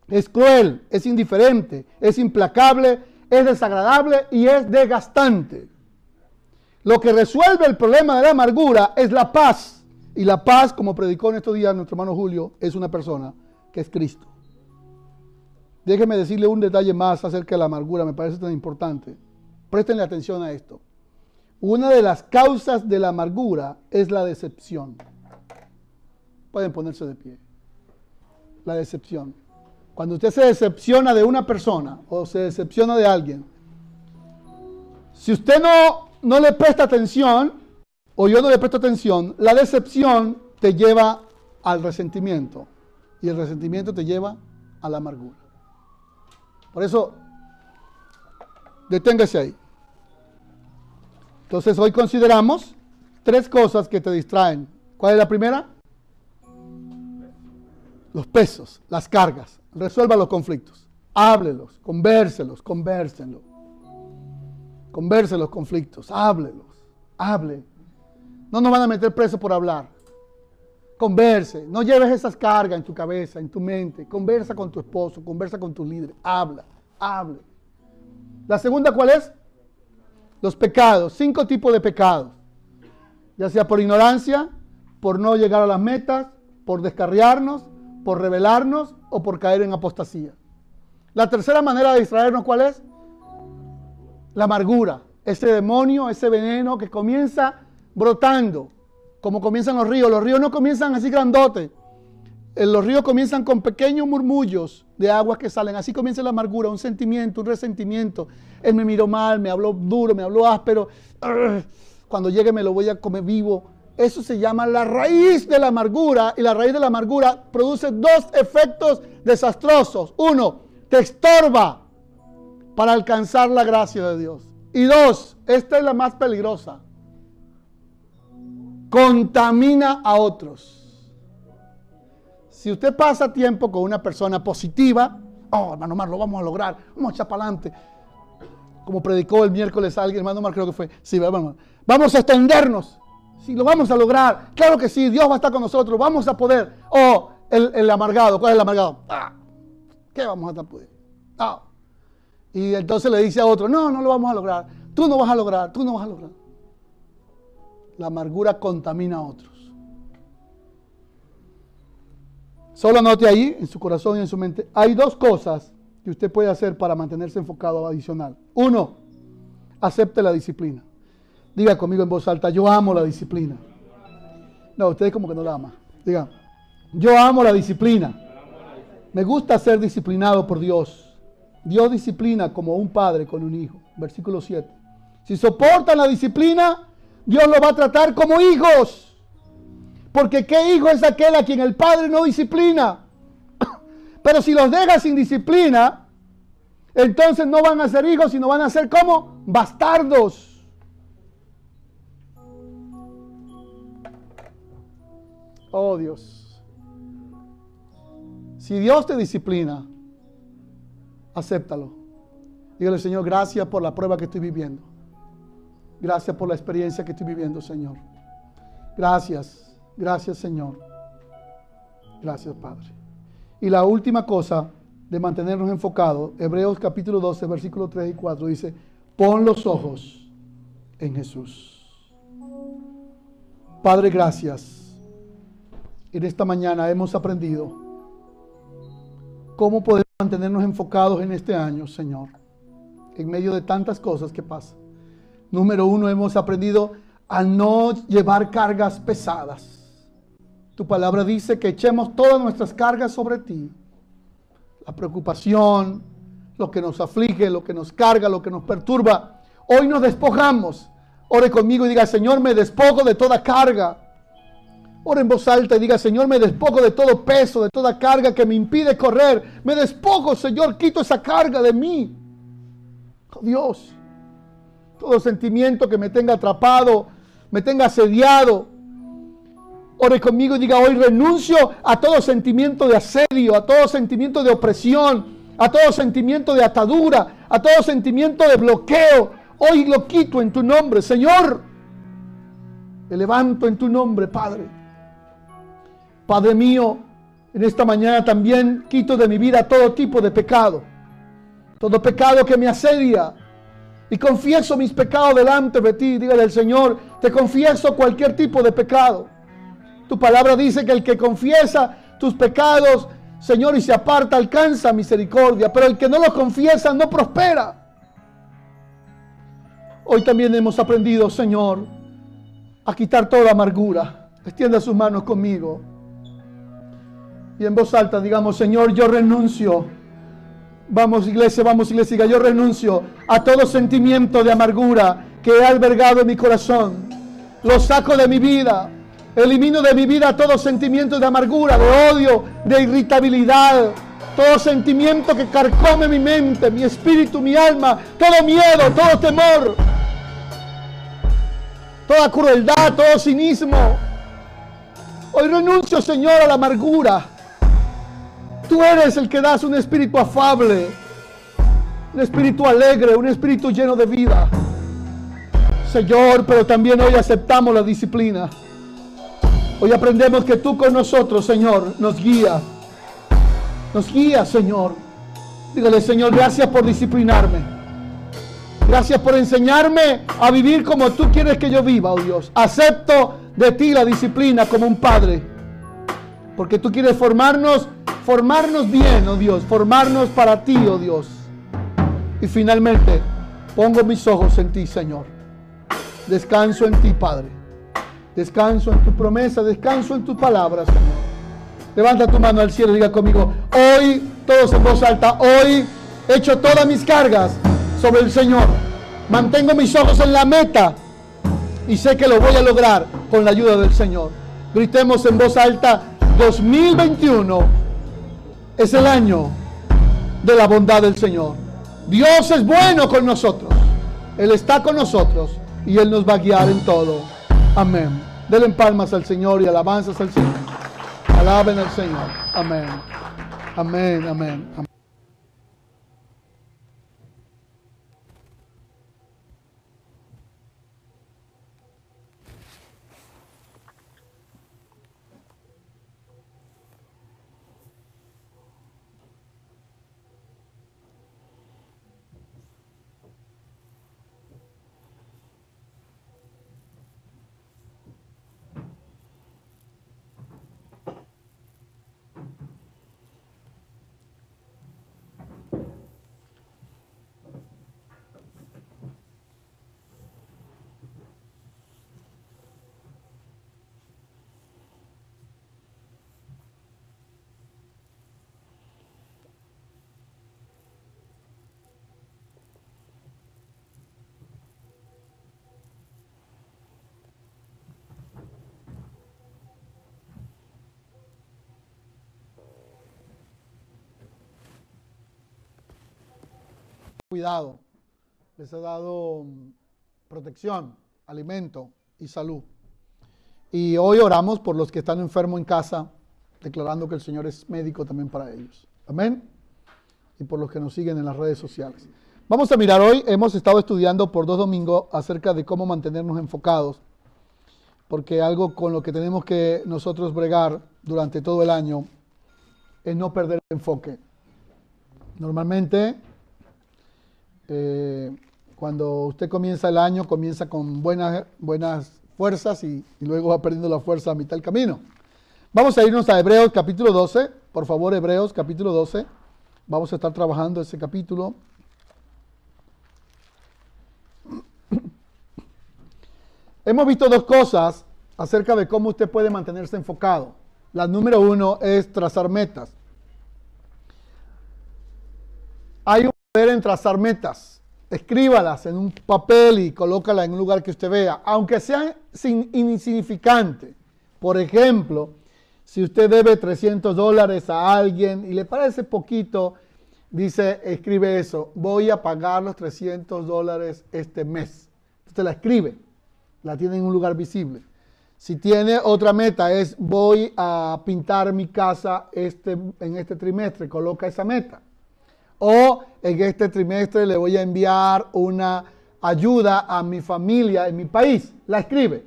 es cruel, es indiferente, es implacable, es desagradable y es desgastante. Lo que resuelve el problema de la amargura es la paz. Y la paz, como predicó en estos días nuestro hermano Julio, es una persona que es Cristo. Déjeme decirle un detalle más acerca de la amargura, me parece tan importante. Prestenle atención a esto. Una de las causas de la amargura es la decepción. Pueden ponerse de pie. La decepción. Cuando usted se decepciona de una persona o se decepciona de alguien, si usted no, no le presta atención o yo no le presto atención, la decepción te lleva al resentimiento y el resentimiento te lleva a la amargura. Por eso, deténgase ahí. Entonces hoy consideramos tres cosas que te distraen. ¿Cuál es la primera? Los pesos, las cargas. Resuelva los conflictos. Háblelos, convérselos, convérsenlo. Converse los conflictos, háblelos, hable. No nos van a meter preso por hablar. Converse, no lleves esas cargas en tu cabeza, en tu mente. Conversa con tu esposo, conversa con tu líder. Habla, hable. La segunda, ¿cuál es? Los pecados, cinco tipos de pecados. Ya sea por ignorancia, por no llegar a las metas, por descarriarnos, por rebelarnos o por caer en apostasía. La tercera manera de distraernos, ¿cuál es? La amargura, ese demonio, ese veneno que comienza brotando como comienzan los ríos. Los ríos no comienzan así grandotes. Eh, los ríos comienzan con pequeños murmullos de agua que salen. Así comienza la amargura, un sentimiento, un resentimiento. Él me miró mal, me habló duro, me habló áspero. Cuando llegue me lo voy a comer vivo. Eso se llama la raíz de la amargura y la raíz de la amargura produce dos efectos desastrosos. Uno, te estorba para alcanzar la gracia de Dios. Y dos, esta es la más peligrosa contamina a otros. Si usted pasa tiempo con una persona positiva, oh, hermano Mar, lo vamos a lograr, vamos a echar para adelante. como predicó el miércoles alguien, hermano Mar, creo que fue. Sí, vamos, vamos a extendernos. Sí, lo vamos a lograr. Claro que sí, Dios va a estar con nosotros, vamos a poder. Oh, el, amargado, ¿cuál es el amargado? Ah, ¿Qué vamos a estar pudiendo? Ah. Y entonces le dice a otro, no, no lo vamos a lograr. Tú no vas a lograr, tú no vas a lograr. La amargura contamina a otros. Solo anote ahí, en su corazón y en su mente, hay dos cosas que usted puede hacer para mantenerse enfocado adicional. Uno, acepte la disciplina. Diga conmigo en voz alta, yo amo la disciplina. No, ustedes como que no la aman. Diga, yo amo la disciplina. Me gusta ser disciplinado por Dios. Dios disciplina como un padre con un hijo. Versículo 7. Si soportan la disciplina, Dios lo va a tratar como hijos. Porque qué hijo es aquel a quien el padre no disciplina. Pero si los deja sin disciplina, entonces no van a ser hijos, sino van a ser como bastardos. Oh Dios. Si Dios te disciplina, acéptalo. Dígale, Señor, gracias por la prueba que estoy viviendo. Gracias por la experiencia que estoy viviendo, Señor. Gracias, gracias, Señor. Gracias, Padre. Y la última cosa de mantenernos enfocados, Hebreos capítulo 12, versículos 3 y 4 dice, pon los ojos en Jesús. Padre, gracias. En esta mañana hemos aprendido cómo podemos mantenernos enfocados en este año, Señor, en medio de tantas cosas que pasan. Número uno, hemos aprendido a no llevar cargas pesadas. Tu palabra dice que echemos todas nuestras cargas sobre ti. La preocupación, lo que nos aflige, lo que nos carga, lo que nos perturba. Hoy nos despojamos. Ore conmigo y diga, Señor, me despojo de toda carga. Ore en voz alta y diga, Señor, me despojo de todo peso, de toda carga que me impide correr. Me despojo, Señor, quito esa carga de mí. Oh, Dios, todo sentimiento que me tenga atrapado, me tenga asediado, Ore conmigo y diga, hoy renuncio a todo sentimiento de asedio, a todo sentimiento de opresión, a todo sentimiento de atadura, a todo sentimiento de bloqueo. Hoy lo quito en tu nombre, Señor. Me levanto en tu nombre, Padre. Padre mío, en esta mañana también quito de mi vida todo tipo de pecado. Todo pecado que me asedia. Y confieso mis pecados delante de ti. Dígale al Señor, te confieso cualquier tipo de pecado tu palabra dice que el que confiesa tus pecados, Señor, y se aparta, alcanza misericordia. Pero el que no lo confiesa no prospera. Hoy también hemos aprendido, Señor, a quitar toda amargura. Extienda sus manos conmigo. Y en voz alta digamos, Señor, yo renuncio. Vamos iglesia, vamos iglesia, yo renuncio a todo sentimiento de amargura que he albergado en mi corazón. Lo saco de mi vida Elimino de mi vida todo sentimiento de amargura, de odio, de irritabilidad, todo sentimiento que carcome mi mente, mi espíritu, mi alma, todo miedo, todo temor, toda crueldad, todo cinismo. Hoy renuncio, Señor, a la amargura. Tú eres el que das un espíritu afable, un espíritu alegre, un espíritu lleno de vida. Señor, pero también hoy aceptamos la disciplina. Hoy aprendemos que tú con nosotros, Señor, nos guía. Nos guía, Señor. Dígale, Señor, gracias por disciplinarme. Gracias por enseñarme a vivir como tú quieres que yo viva, oh Dios. Acepto de ti la disciplina como un padre. Porque tú quieres formarnos, formarnos bien, oh Dios. Formarnos para ti, oh Dios. Y finalmente, pongo mis ojos en ti, Señor. Descanso en ti, Padre. Descanso en tu promesa, descanso en tus palabras, Señor. Levanta tu mano al cielo y diga conmigo, hoy, todos en voz alta, hoy echo todas mis cargas sobre el Señor. Mantengo mis ojos en la meta y sé que lo voy a lograr con la ayuda del Señor. Gritemos en voz alta, 2021 es el año de la bondad del Señor. Dios es bueno con nosotros. Él está con nosotros y Él nos va a guiar en todo. Amén. Denle palmas al Señor y alabanzas al Señor. Alaben al Señor. Amén. Amén, amén. amén. Cuidado, les ha dado mm, protección, alimento y salud. Y hoy oramos por los que están enfermos en casa, declarando que el Señor es médico también para ellos. Amén. Y por los que nos siguen en las redes sociales. Vamos a mirar hoy, hemos estado estudiando por dos domingos acerca de cómo mantenernos enfocados, porque algo con lo que tenemos que nosotros bregar durante todo el año es no perder el enfoque. Normalmente, eh, cuando usted comienza el año, comienza con buenas, buenas fuerzas y, y luego va perdiendo la fuerza a mitad del camino. Vamos a irnos a Hebreos capítulo 12, por favor, Hebreos capítulo 12. Vamos a estar trabajando ese capítulo. Hemos visto dos cosas acerca de cómo usted puede mantenerse enfocado. La número uno es trazar metas. Hay un poder en trazar metas. Escríbalas en un papel y colócala en un lugar que usted vea, aunque sean insignificantes. Por ejemplo, si usted debe 300 dólares a alguien y le parece poquito, dice, escribe eso, voy a pagar los 300 dólares este mes. Usted la escribe la tiene en un lugar visible. Si tiene otra meta, es voy a pintar mi casa este, en este trimestre, coloca esa meta. O en este trimestre le voy a enviar una ayuda a mi familia en mi país. La escribe.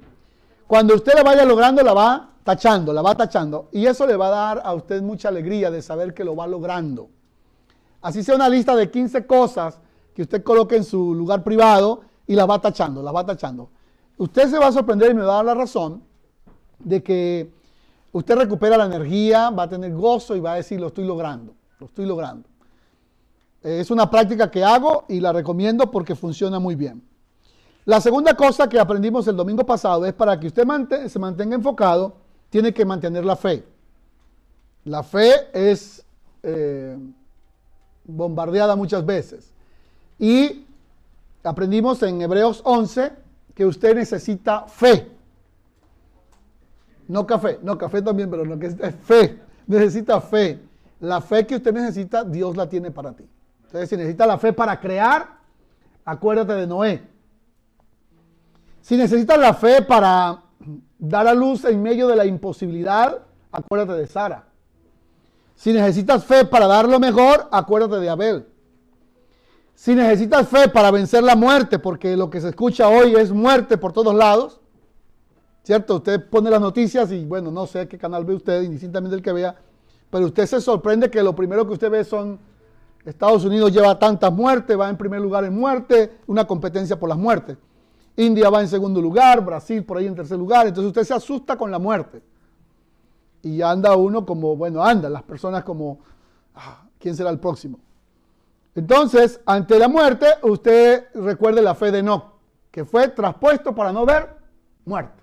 Cuando usted la vaya logrando, la va tachando, la va tachando. Y eso le va a dar a usted mucha alegría de saber que lo va logrando. Así sea una lista de 15 cosas que usted coloque en su lugar privado y la va tachando, la va tachando usted se va a sorprender y me va a dar la razón de que usted recupera la energía, va a tener gozo y va a decir, lo estoy logrando, lo estoy logrando. Es una práctica que hago y la recomiendo porque funciona muy bien. La segunda cosa que aprendimos el domingo pasado es para que usted se mantenga enfocado, tiene que mantener la fe. La fe es eh, bombardeada muchas veces. Y aprendimos en Hebreos 11 que usted necesita fe. No café, no café también, pero no que es fe. Necesita fe. La fe que usted necesita, Dios la tiene para ti. Entonces, si necesita la fe para crear, acuérdate de Noé. Si necesitas la fe para dar a luz en medio de la imposibilidad, acuérdate de Sara. Si necesitas fe para dar lo mejor, acuérdate de Abel. Si necesitas fe para vencer la muerte, porque lo que se escucha hoy es muerte por todos lados, ¿cierto? Usted pone las noticias y bueno, no sé qué canal ve usted, indistintamente del que vea, pero usted se sorprende que lo primero que usted ve son Estados Unidos lleva tantas muertes, va en primer lugar en muerte, una competencia por las muertes. India va en segundo lugar, Brasil por ahí en tercer lugar, entonces usted se asusta con la muerte. Y anda uno como, bueno, anda, las personas como, ah, ¿quién será el próximo? Entonces, ante la muerte, usted recuerde la fe de Enoch, que fue traspuesto para no ver muerte.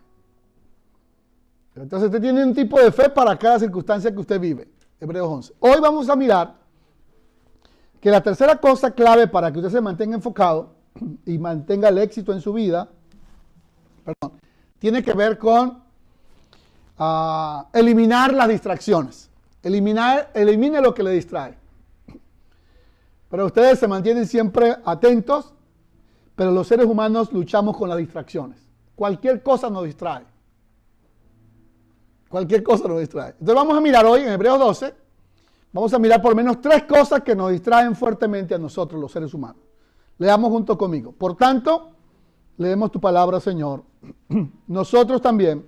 Entonces, usted tiene un tipo de fe para cada circunstancia que usted vive. Hebreos 11. Hoy vamos a mirar que la tercera cosa clave para que usted se mantenga enfocado y mantenga el éxito en su vida, perdón, tiene que ver con ah, eliminar las distracciones. Eliminar, elimine lo que le distrae. Pero ustedes se mantienen siempre atentos, pero los seres humanos luchamos con las distracciones. Cualquier cosa nos distrae. Cualquier cosa nos distrae. Entonces vamos a mirar hoy en Hebreos 12, vamos a mirar por lo menos tres cosas que nos distraen fuertemente a nosotros, los seres humanos. Leamos junto conmigo. Por tanto, leemos tu palabra, Señor. Nosotros también,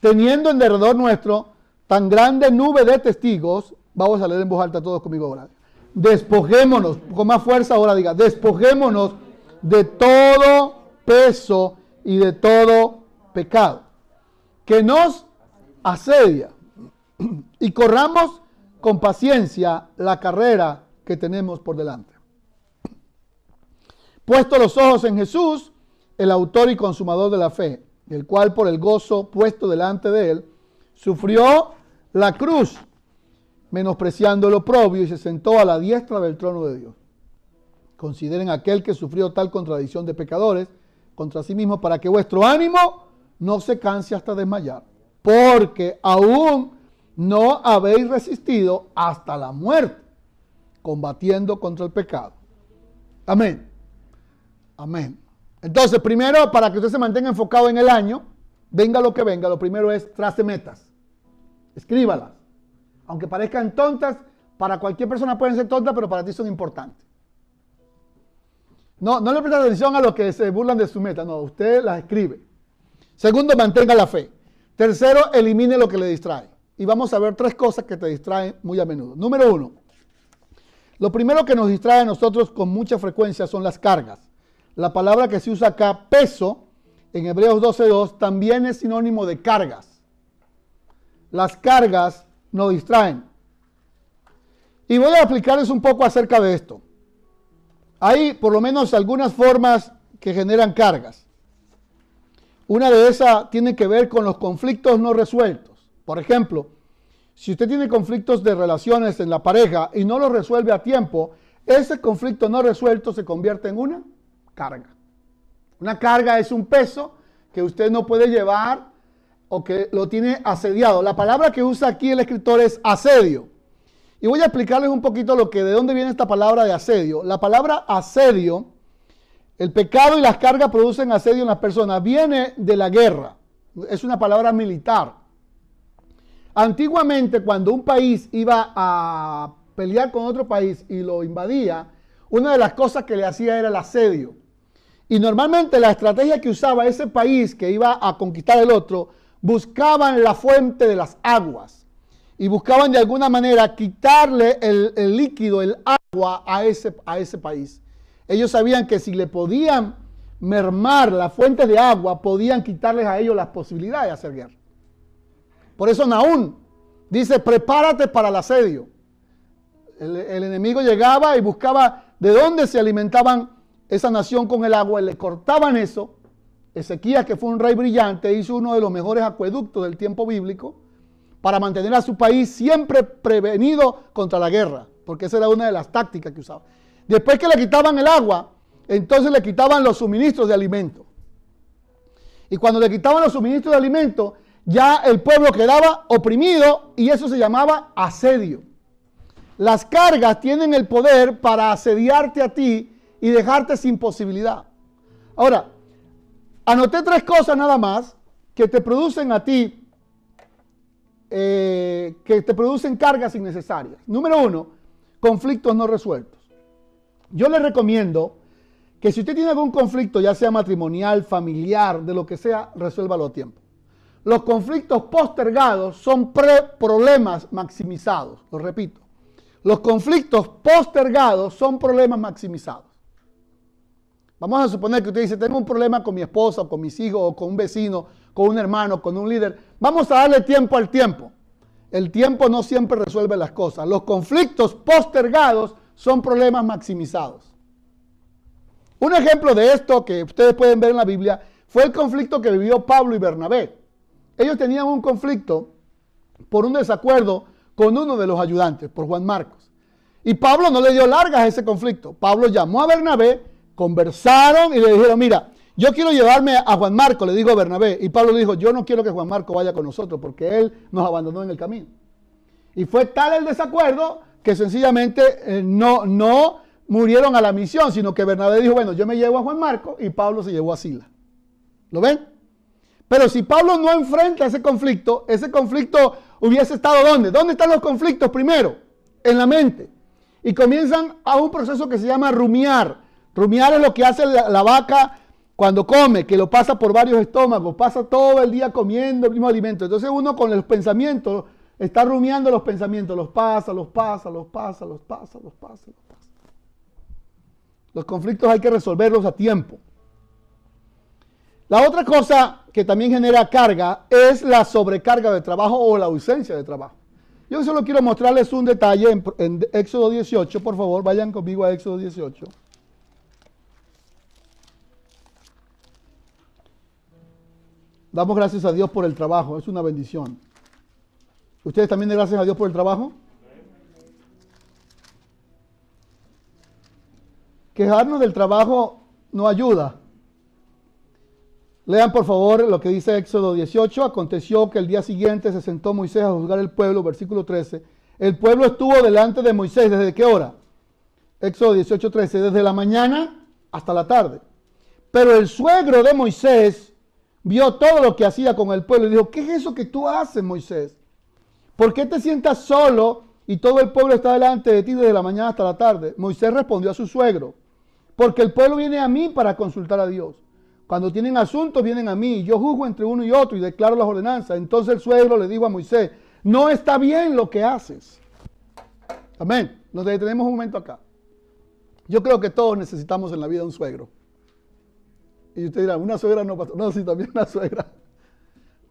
teniendo en derredor nuestro tan grande nube de testigos, vamos a leer en voz alta todos conmigo ahora despojémonos, con más fuerza ahora diga, despojémonos de todo peso y de todo pecado que nos asedia y corramos con paciencia la carrera que tenemos por delante. Puesto los ojos en Jesús, el autor y consumador de la fe, el cual por el gozo puesto delante de él, sufrió la cruz menospreciando lo propio y se sentó a la diestra del trono de Dios. Consideren aquel que sufrió tal contradicción de pecadores contra sí mismo para que vuestro ánimo no se canse hasta desmayar, porque aún no habéis resistido hasta la muerte, combatiendo contra el pecado. Amén. Amén. Entonces, primero, para que usted se mantenga enfocado en el año, venga lo que venga, lo primero es trace metas. Escríbalas. Aunque parezcan tontas, para cualquier persona pueden ser tontas, pero para ti son importantes. No, no le presta atención a los que se burlan de su meta, no, usted las escribe. Segundo, mantenga la fe. Tercero, elimine lo que le distrae. Y vamos a ver tres cosas que te distraen muy a menudo. Número uno, lo primero que nos distrae a nosotros con mucha frecuencia son las cargas. La palabra que se usa acá, peso, en Hebreos 12.2, también es sinónimo de cargas. Las cargas nos distraen. Y voy a explicarles un poco acerca de esto. Hay por lo menos algunas formas que generan cargas. Una de esas tiene que ver con los conflictos no resueltos. Por ejemplo, si usted tiene conflictos de relaciones en la pareja y no los resuelve a tiempo, ese conflicto no resuelto se convierte en una carga. Una carga es un peso que usted no puede llevar o que lo tiene asediado. La palabra que usa aquí el escritor es asedio. Y voy a explicarles un poquito lo que de dónde viene esta palabra de asedio. La palabra asedio, el pecado y las cargas producen asedio en las personas, viene de la guerra. Es una palabra militar. Antiguamente, cuando un país iba a pelear con otro país y lo invadía, una de las cosas que le hacía era el asedio. Y normalmente la estrategia que usaba ese país que iba a conquistar el otro, buscaban la fuente de las aguas y buscaban de alguna manera quitarle el, líquido, el agua a ese, a ese país. Ellos sabían que si le podían mermar las fuentes de agua, podían quitarles a ellos las posibilidades de hacer guerra. Por eso Naún dice, prepárate para el asedio. El, enemigo llegaba y buscaba de dónde se alimentaban esa nación con el agua y le cortaban eso. Ezequías, que fue un rey brillante, hizo uno de los mejores acueductos del tiempo bíblico para mantener a su país siempre prevenido contra la guerra, porque esa era una de las tácticas que usaba. Después que le quitaban el agua, entonces le quitaban los suministros de alimento. Y cuando le quitaban los suministros de alimento, ya el pueblo quedaba oprimido y eso se llamaba asedio. Las cargas tienen el poder para asediarte a ti y dejarte sin posibilidad. Ahora, anoté tres cosas nada más que te producen a ti, eh, que te producen cargas innecesarias. Número uno, conflictos no resueltos. Yo le recomiendo que si usted tiene algún conflicto, ya sea matrimonial, familiar, de lo que sea, resuélvalo a tiempo. Los conflictos postergados son problemas maximizados. Lo repito. Los conflictos postergados son problemas maximizados. Vamos a suponer que usted dice, tengo un problema con mi esposa, con mis hijos, o con un vecino, con un hermano, con un líder. Vamos a darle tiempo al tiempo. El tiempo no siempre resuelve las cosas. Los conflictos postergados son problemas maximizados. Un ejemplo de esto que ustedes pueden ver en la Biblia fue el conflicto que vivió Pablo y Bernabé. Ellos tenían un conflicto por un desacuerdo con uno de los ayudantes, por Juan Marcos. Y Pablo no le dio largas a ese conflicto. Pablo llamó a Bernabé conversaron y le dijeron, mira, yo quiero llevarme a Juan Marco, le dijo a Bernabé. Y Pablo le dijo, yo no quiero que Juan Marco vaya con nosotros porque él nos abandonó en el camino. Y fue tal el desacuerdo que sencillamente eh, no, no murieron a la misión, sino que Bernabé dijo, bueno, yo me llevo a Juan Marco y Pablo se llevó a Sila. ¿Lo ven? Pero si Pablo no enfrenta ese conflicto, ese conflicto hubiese estado ¿dónde? ¿Dónde están los conflictos primero? En la mente. Y comienzan a un proceso que se llama rumiar Rumiar es lo que hace la, vaca cuando come, que lo pasa por varios estómagos, pasa todo el día comiendo el mismo alimento. Entonces uno con los pensamientos está rumiando los pensamientos, los pasa, los pasa, los pasa, los pasa, los pasa, los pasa. Los conflictos hay que resolverlos a tiempo. La otra cosa que también genera carga es la sobrecarga de trabajo o la ausencia de trabajo. Yo solo quiero mostrarles un detalle en, en Éxodo 18, por favor, vayan conmigo a Éxodo 18. Damos gracias a Dios por el trabajo, es una bendición. ¿Ustedes también den gracias a Dios por el trabajo? Quejarnos del trabajo no ayuda. Lean por favor lo que dice Éxodo 18. Aconteció que el día siguiente se sentó Moisés a juzgar el pueblo, versículo 13. El pueblo estuvo delante de Moisés desde qué hora? Éxodo 18, 13, desde la mañana hasta la tarde. Pero el suegro de Moisés vio todo lo que hacía con el pueblo y dijo, ¿qué es eso que tú haces, Moisés? ¿Por qué te sientas solo y todo el pueblo está delante de ti desde la mañana hasta la tarde? Moisés respondió a su suegro, porque el pueblo viene a mí para consultar a Dios. Cuando tienen asuntos vienen a mí, yo juzgo entre uno y otro y declaro las ordenanzas. Entonces el suegro le dijo a Moisés, no está bien lo que haces. Amén. Nos detenemos un momento acá. Yo creo que todos necesitamos en la vida un suegro. Y usted dirá, una suegra no, pastor. No, sí, también una suegra.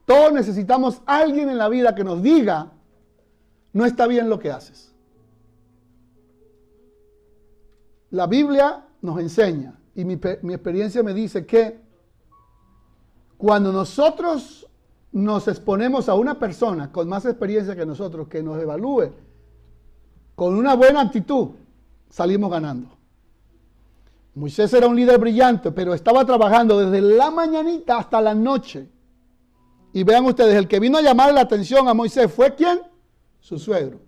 Todos necesitamos alguien en la vida que nos diga, no está bien lo que haces. La Biblia nos enseña, y mi, mi experiencia me dice que cuando nosotros nos exponemos a una persona con más experiencia que nosotros, que nos evalúe con una buena actitud, salimos ganando. Moisés era un líder brillante, pero estaba trabajando desde la mañanita hasta la noche. Y vean ustedes, el que vino a llamar la atención a Moisés fue quién? Su suegro.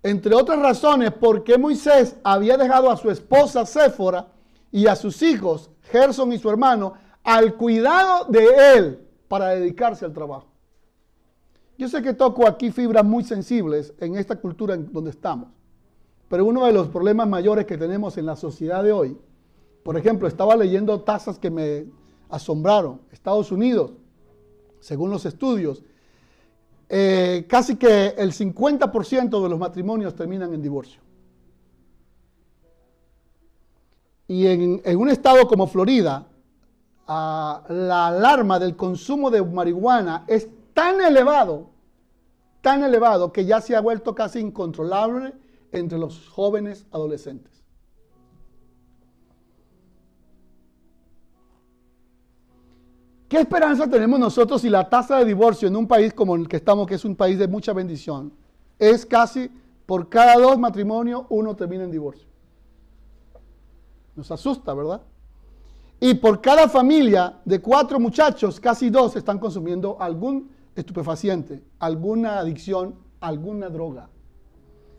Entre otras razones, porque Moisés había dejado a su esposa Séfora y a sus hijos, Gerson y su hermano, al cuidado de él para dedicarse al trabajo. Yo sé que toco aquí fibras muy sensibles en esta cultura en donde estamos, pero uno de los problemas mayores que tenemos en la sociedad de hoy por ejemplo, estaba leyendo tasas que me asombraron. Estados Unidos, según los estudios, eh, casi que el 50% de los matrimonios terminan en divorcio. Y en, un estado como Florida, ah, la alarma del consumo de marihuana es tan elevado, tan elevado, que ya se ha vuelto casi incontrolable entre los jóvenes adolescentes. ¿Qué esperanza tenemos nosotros si la tasa de divorcio en un país como el que estamos, que es un país de mucha bendición, es casi por cada dos matrimonios uno termina en divorcio? Nos asusta, ¿verdad? Y por cada familia de cuatro muchachos, casi dos están consumiendo algún estupefaciente, alguna adicción, alguna droga.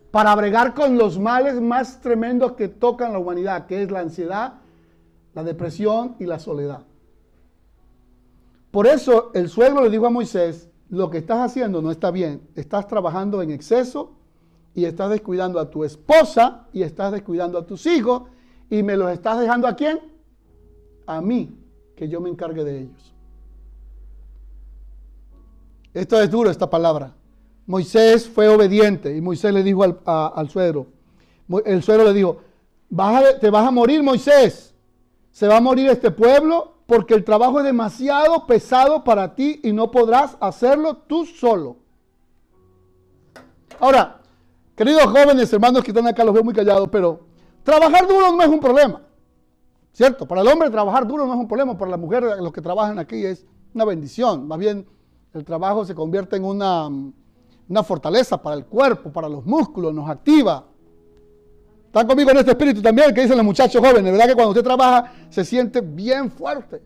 Para bregar con los males más tremendos que tocan la humanidad, que es la ansiedad, la depresión y la soledad. Por eso el suegro le dijo a Moisés, lo que estás haciendo no está bien, estás trabajando en exceso y estás descuidando a tu esposa y estás descuidando a tus hijos y me los estás dejando a quién? A mí, que yo me encargue de ellos. Esto es duro, esta palabra. Moisés fue obediente y Moisés le dijo al, suegro, el suegro le dijo, te vas a morir Moisés, se va a morir este pueblo porque el trabajo es demasiado pesado para ti y no podrás hacerlo tú solo. Ahora, queridos jóvenes, hermanos que están acá, los veo muy callados, pero trabajar duro no es un problema. ¿Cierto? Para el hombre trabajar duro no es un problema, para la mujer, los que trabajan aquí es una bendición. Más bien, el trabajo se convierte en una, una fortaleza para el cuerpo, para los músculos, nos activa, están conmigo en este espíritu también, que dicen los muchachos jóvenes, ¿verdad? Que cuando usted trabaja se siente bien fuerte.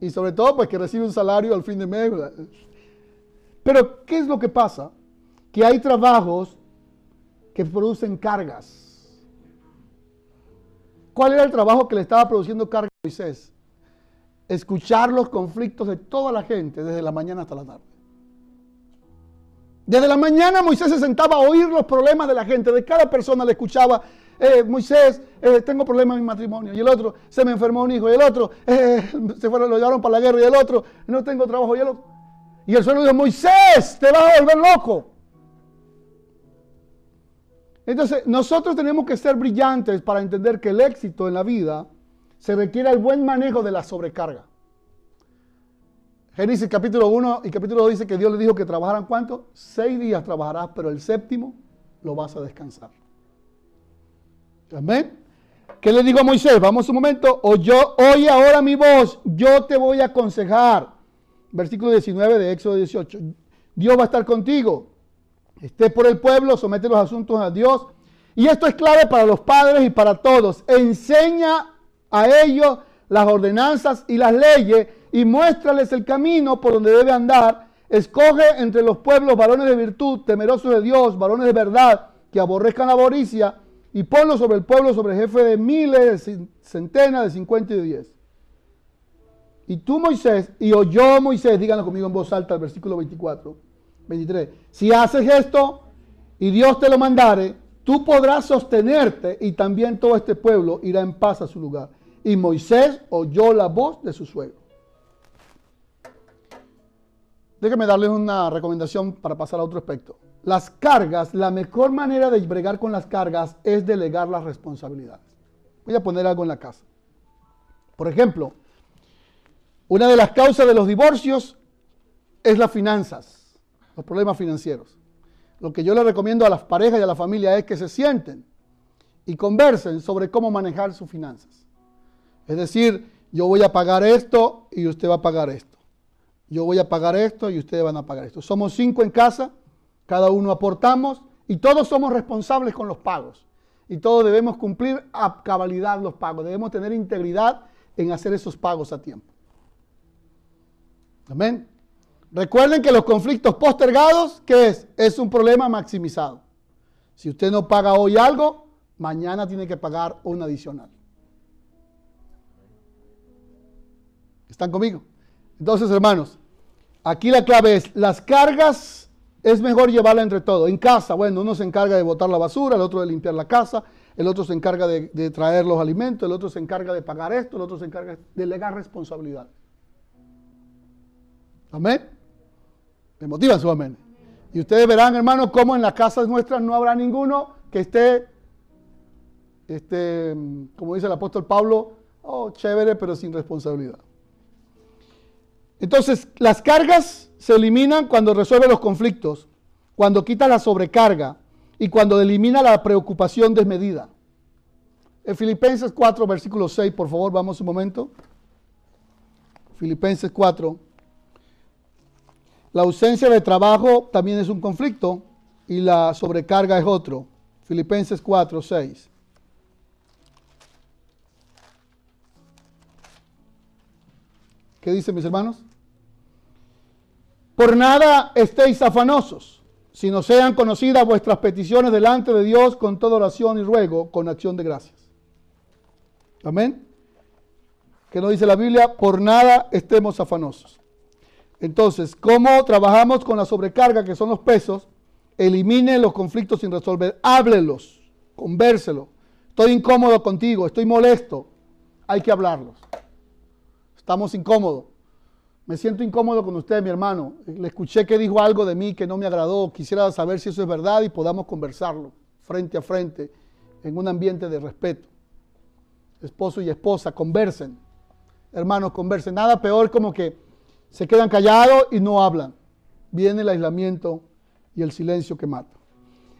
Y sobre todo, pues que recibe un salario al fin de mes. Pero, ¿qué es lo que pasa? Que hay trabajos que producen cargas. ¿Cuál era el trabajo que le estaba produciendo carga a Moisés? Escuchar los conflictos de toda la gente desde la mañana hasta la tarde. Desde la mañana Moisés se sentaba a oír los problemas de la gente, de cada persona le escuchaba, eh, Moisés, eh, tengo problemas en mi matrimonio, y el otro, se me enfermó un hijo, y el otro, eh, se fueron, lo llevaron para la guerra, y el otro, no tengo trabajo, y el otro. Y el dijo, Moisés, te vas a volver loco. Entonces, nosotros tenemos que ser brillantes para entender que el éxito en la vida se requiere el buen manejo de la sobrecarga. Génesis capítulo 1 y capítulo 2 dice que Dios le dijo que trabajaran cuánto? Seis días trabajarás, pero el séptimo lo vas a descansar. Amén. ¿Qué le digo a Moisés? Vamos un momento. O yo, oye ahora mi voz, yo te voy a aconsejar. Versículo 19 de Éxodo 18. Dios va a estar contigo. Esté por el pueblo, somete los asuntos a Dios. Y esto es clave para los padres y para todos. Enseña a ellos las ordenanzas y las leyes y muéstrales el camino por donde debe andar. Escoge entre los pueblos varones de virtud, temerosos de Dios, varones de verdad, que aborrezcan la avaricia, y ponlo sobre el pueblo, sobre el jefe de miles, de centenas, de cincuenta y de diez. Y tú, Moisés, y yo, Moisés, díganlo conmigo en voz alta, el versículo 24, 23. Si haces esto y Dios te lo mandare, tú podrás sostenerte y también todo este pueblo irá en paz a su lugar. Y Moisés oyó la voz de su suegro. Déjenme darles una recomendación para pasar a otro aspecto. Las cargas, la mejor manera de bregar con las cargas es delegar las responsabilidades. Voy a poner algo en la casa. Por ejemplo, una de las causas de los divorcios es las finanzas, los problemas financieros. Lo que yo le recomiendo a las parejas y a la familia es que se sienten y conversen sobre cómo manejar sus finanzas. Es decir, yo voy a pagar esto y usted va a pagar esto. Yo voy a pagar esto y ustedes van a pagar esto. Somos cinco en casa, cada uno aportamos y todos somos responsables con los pagos. Y todos debemos cumplir a cabalidad los pagos. Debemos tener integridad en hacer esos pagos a tiempo. Amén. Recuerden que los conflictos postergados, ¿qué es? Es un problema maximizado. Si usted no paga hoy algo, mañana tiene que pagar un adicional. ¿Están conmigo? Entonces, hermanos, aquí la clave es, las cargas es mejor llevarla entre todos. En casa, bueno, uno se encarga de botar la basura, el otro de limpiar la casa, el otro se encarga de, de traer los alimentos, el otro se encarga de pagar esto, el otro se encarga de delegar responsabilidad. Amén. Me motiva su amén. Y ustedes verán, hermanos, cómo en las casas nuestras no habrá ninguno que esté, este, como dice el apóstol Pablo, oh, chévere, pero sin responsabilidad. Entonces, las cargas se eliminan cuando resuelve los conflictos, cuando quita la sobrecarga y cuando elimina la preocupación desmedida. En Filipenses 4, versículo 6, por favor, vamos un momento. Filipenses 4. La ausencia de trabajo también es un conflicto y la sobrecarga es otro. Filipenses 4, 6. ¿Qué dicen mis hermanos? Por nada estéis afanosos, sino sean conocidas vuestras peticiones delante de Dios con toda oración y ruego, con acción de gracias. Amén. ¿Qué nos dice la Biblia? Por nada estemos afanosos. Entonces, ¿cómo trabajamos con la sobrecarga, que son los pesos? Elimine los conflictos sin resolver. Háblelos, convérselo. Estoy incómodo contigo, estoy molesto. Hay que hablarlos. Estamos incómodos. Me siento incómodo con usted, mi hermano. Le escuché que dijo algo de mí que no me agradó. Quisiera saber si eso es verdad y podamos conversarlo frente a frente en un ambiente de respeto. Esposo y esposa, conversen. Hermanos, conversen. Nada peor como que se quedan callados y no hablan. Viene el aislamiento y el silencio que mata.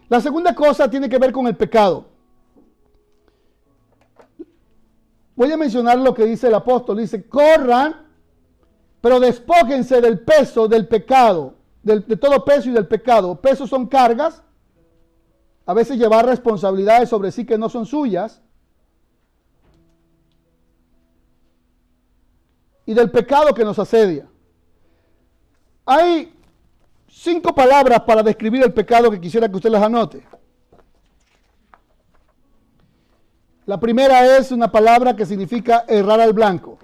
La segunda cosa tiene que ver con el pecado. Voy a mencionar lo que dice el apóstol. Dice, corran, pero despójense del peso del pecado, de todo peso y del pecado. Pesos son cargas, a veces llevar responsabilidades sobre sí que no son suyas. Y del pecado que nos asedia. Hay cinco palabras para describir el pecado que quisiera que usted las anote. La primera es una palabra que significa errar al blanco.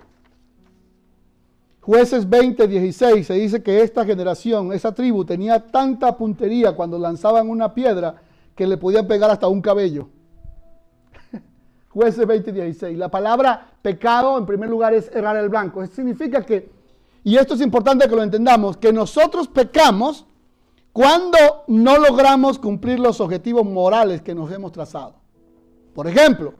Jueces 20, 16 se dice que esta generación, esa tribu, tenía tanta puntería cuando lanzaban una piedra que le podían pegar hasta un cabello. Jueces 20, 16. La palabra pecado, en primer lugar, es errar el blanco. Eso significa que y esto es importante que lo entendamos, que nosotros pecamos cuando no logramos cumplir los objetivos morales que nos hemos trazado. Por ejemplo,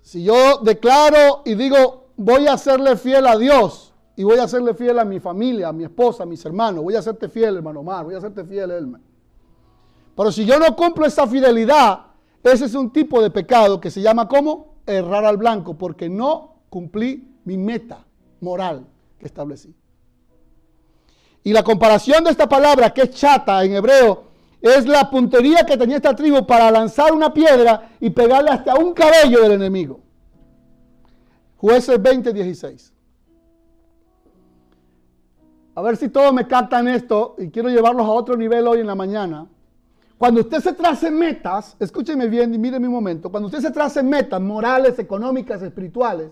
si yo declaro y digo, voy a serle fiel a Dios y voy a serle fiel a mi familia, a mi esposa, a mis hermanos, voy a serte fiel, hermano Omar, voy a serte fiel, Elmer. Pero si yo no cumplo esa fidelidad, ese es un tipo de pecado que se llama como errar al blanco, porque no cumplí mi meta moral que establecí. Y la comparación de esta palabra, que es chata en hebreo, es la puntería que tenía esta tribu para lanzar una piedra y pegarle hasta un cabello del enemigo. Jueces 20, 16. A ver si todos me captan esto y quiero llevarlos a otro nivel hoy en la mañana. Cuando usted se trace metas, escúcheme bien y mire un momento, cuando usted se trace metas morales, económicas, espirituales,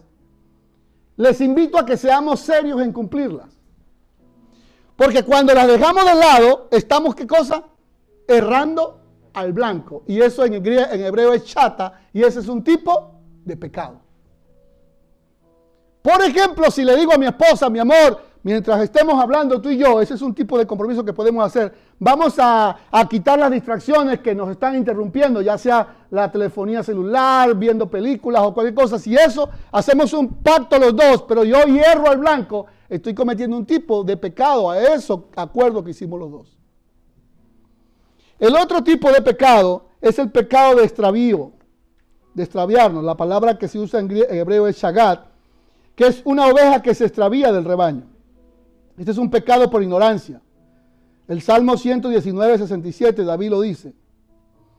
les invito a que seamos serios en cumplirlas. Porque cuando las dejamos de lado, estamos, ¿qué cosa? Errando al blanco. Y eso en, en hebreo es chata, y ese es un tipo de pecado. Por ejemplo, si le digo a mi esposa, mi amor, mientras estemos hablando tú y yo, ese es un tipo de compromiso que podemos hacer. Vamos a, quitar las distracciones que nos están interrumpiendo, ya sea la telefonía celular, viendo películas o cualquier cosa. Si eso, hacemos un pacto los dos, pero yo hierro al blanco, estoy cometiendo un tipo de pecado a eso acuerdo que hicimos los dos. El otro tipo de pecado es el pecado de extravío, de extraviarnos. La palabra que se usa en hebreo es shagat, que es una oveja que se extravía del rebaño. Este es un pecado por ignorancia. El Salmo 119, 67, David lo dice.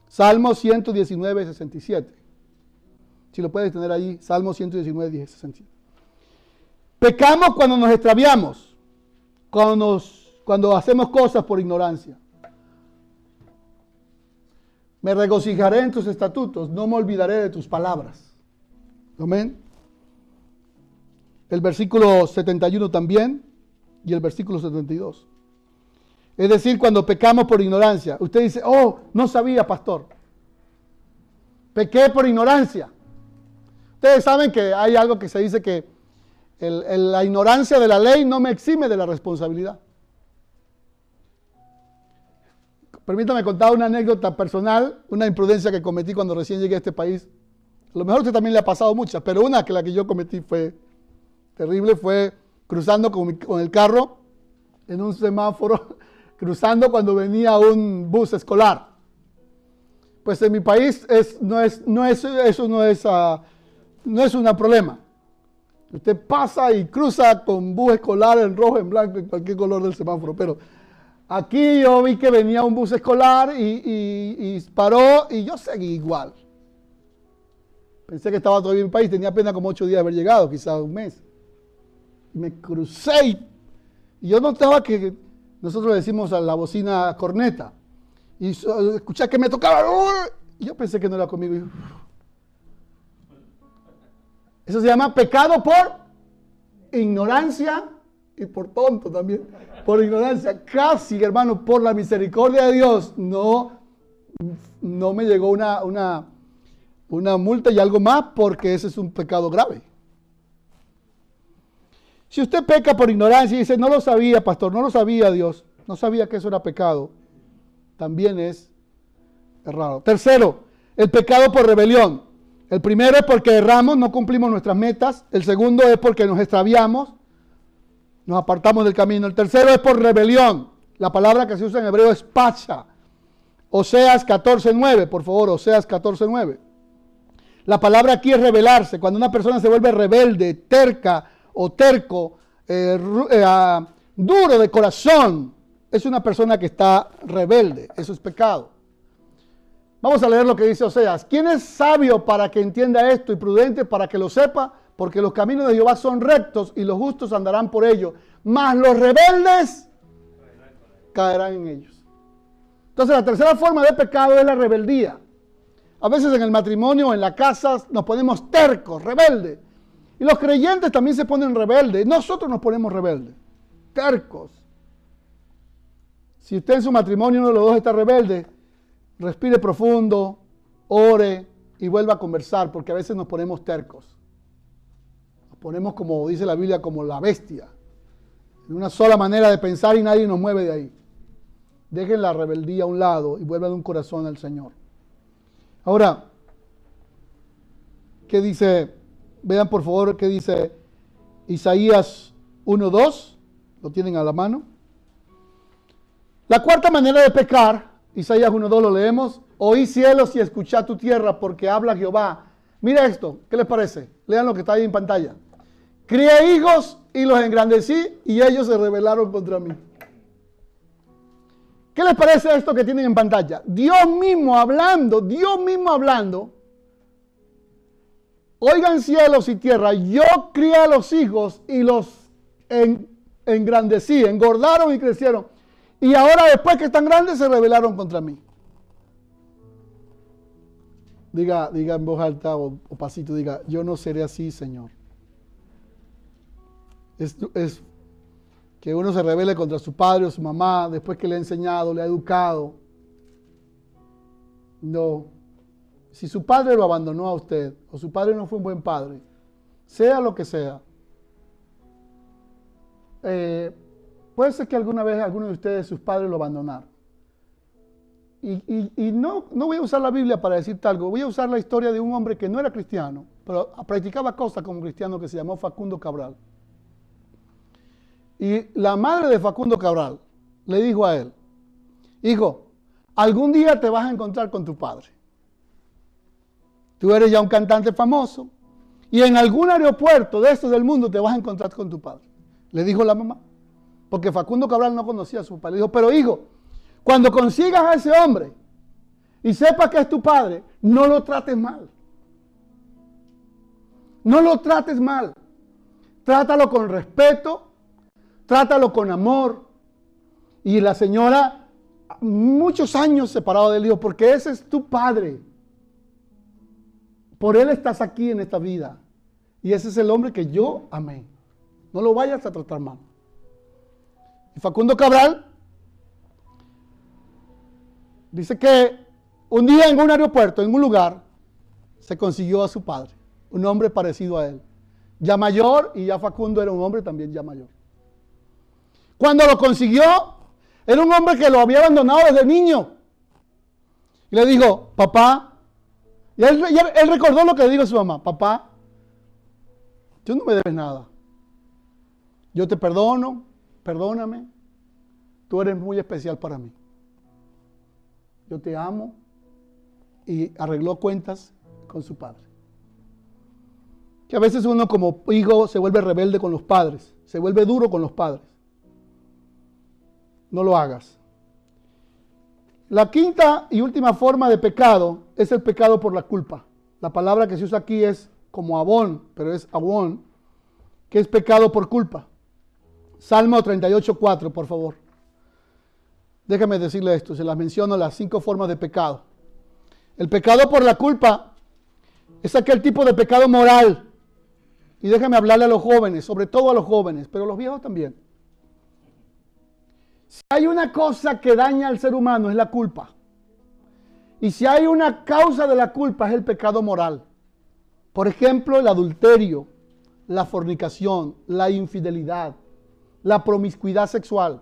Salmo 119, 67. Si lo puedes tener ahí, Salmo 119, 67. Pecamos cuando nos extraviamos, cuando, cuando hacemos cosas por ignorancia. Me regocijaré en tus estatutos, no me olvidaré de tus palabras. Amén. El versículo 71 también y el versículo 72. Es decir, cuando pecamos por ignorancia. Usted dice, oh, no sabía, pastor. Pequé por ignorancia. Ustedes saben que hay algo que se dice que la ignorancia de la ley no me exime de la responsabilidad. Permítame contar una anécdota personal, una imprudencia que cometí cuando recién llegué a este país. A lo mejor a usted también le ha pasado muchas, pero una que la que yo cometí fue terrible, fue cruzando con, el carro en un semáforo, cruzando cuando venía un bus escolar. Pues en mi país no es, eso no es, uh, no es un problema. Usted pasa y cruza con bus escolar en rojo, en blanco, en cualquier color del semáforo. Pero aquí yo vi que venía un bus escolar y, paró y yo seguí igual. Pensé que estaba todavía en mi país, tenía apenas como ocho días de haber llegado, quizás un mes me crucé y, yo notaba que nosotros le decimos a la bocina corneta y escuché que me tocaba y yo pensé que no era conmigo. Eso se llama pecado por ignorancia y por tonto también. Por ignorancia, casi hermano, por la misericordia de Dios, no, no me llegó una, una, una multa y algo más porque ese es un pecado grave. Si usted peca por ignorancia y dice, no lo sabía, pastor, no lo sabía Dios, no sabía que eso era pecado, también es errado. Tercero, el pecado por rebelión. El primero es porque erramos, no cumplimos nuestras metas. El segundo es porque nos extraviamos, nos apartamos del camino. El tercero es por rebelión. La palabra que se usa en hebreo es pacha. Oseas 14.9, por favor, Oseas 14.9. La palabra aquí es rebelarse. Cuando una persona se vuelve rebelde, terca, o terco, eh, eh, ah, duro de corazón, es una persona que está rebelde. Eso es pecado. Vamos a leer lo que dice Oseas. ¿Quién es sabio para que entienda esto y prudente para que lo sepa? Porque los caminos de Jehová son rectos y los justos andarán por ellos. Mas los rebeldes caerán en ellos. Entonces la tercera forma de pecado es la rebeldía. A veces en el matrimonio, en la casa, nos ponemos tercos, rebeldes. Y los creyentes también se ponen rebeldes. Nosotros nos ponemos rebeldes, tercos. Si usted en su matrimonio uno de los dos está rebelde, respire profundo, ore y vuelva a conversar, porque a veces nos ponemos tercos. Nos ponemos, como dice la Biblia, como la bestia. En una sola manera de pensar y nadie nos mueve de ahí. Dejen la rebeldía a un lado y vuelvan un corazón al Señor. Ahora, ¿qué dice Vean por favor qué dice Isaías 1.2. Lo tienen a la mano. La cuarta manera de pecar, Isaías 1.2 lo leemos. Oí cielos y escuchá tu tierra porque habla Jehová. Mira esto, ¿qué les parece? Lean lo que está ahí en pantalla. Crié hijos y los engrandecí y ellos se rebelaron contra mí. ¿Qué les parece esto que tienen en pantalla? Dios mismo hablando, Dios mismo hablando Oigan cielos y tierra, yo crié a los hijos y los engrandecí, engordaron y crecieron. Y ahora después que están grandes se rebelaron contra mí. Diga, diga en voz alta o, pasito, diga, yo no seré así, Señor. Es, que uno se revele contra su padre o su mamá después que le ha enseñado, le ha educado. No. Si su padre lo abandonó a usted o su padre no fue un buen padre, sea lo que sea, eh, puede ser que alguna vez alguno de ustedes, sus padres, lo abandonaron. Y, no, no voy a usar la Biblia para decirte algo, voy a usar la historia de un hombre que no era cristiano, pero practicaba cosas como cristiano que se llamó Facundo Cabral. Y la madre de Facundo Cabral le dijo a él, hijo, algún día te vas a encontrar con tu padre. Tú eres ya un cantante famoso y en algún aeropuerto de estos del mundo te vas a encontrar con tu padre. Le dijo la mamá, porque Facundo Cabral no conocía a su padre. Le dijo, pero hijo, cuando consigas a ese hombre y sepas que es tu padre, no lo trates mal. No lo trates mal. Trátalo con respeto, trátalo con amor. Y la señora, muchos años separado del hijo, porque ese es tu padre. Por él estás aquí en esta vida. Y ese es el hombre que yo amé. No lo vayas a tratar mal. Y Facundo Cabral dice que un día en un aeropuerto, en un lugar, se consiguió a su padre, un hombre parecido a él. Ya mayor y ya Facundo era un hombre también ya mayor. Cuando lo consiguió, era un hombre que lo había abandonado desde niño. Y le dijo, papá, y él, recordó lo que le dijo a su mamá, papá, tú no me debes nada. Yo te perdono, perdóname. Tú eres muy especial para mí. Yo te amo. Y arregló cuentas con su padre. Que a veces uno como hijo se vuelve rebelde con los padres, se vuelve duro con los padres. No lo hagas. La quinta y última forma de pecado es el pecado por la culpa. La palabra que se usa aquí es como abón, pero es abón, que es pecado por culpa. Salmo 38, 4, por favor. Déjame decirle esto, se las menciono las cinco formas de pecado. El pecado por la culpa es aquel tipo de pecado moral. Y déjame hablarle a los jóvenes, sobre todo a los jóvenes, pero a los viejos también. Si hay una cosa que daña al ser humano es la culpa. Y si hay una causa de la culpa es el pecado moral. Por ejemplo, el adulterio, la fornicación, la infidelidad, la promiscuidad sexual,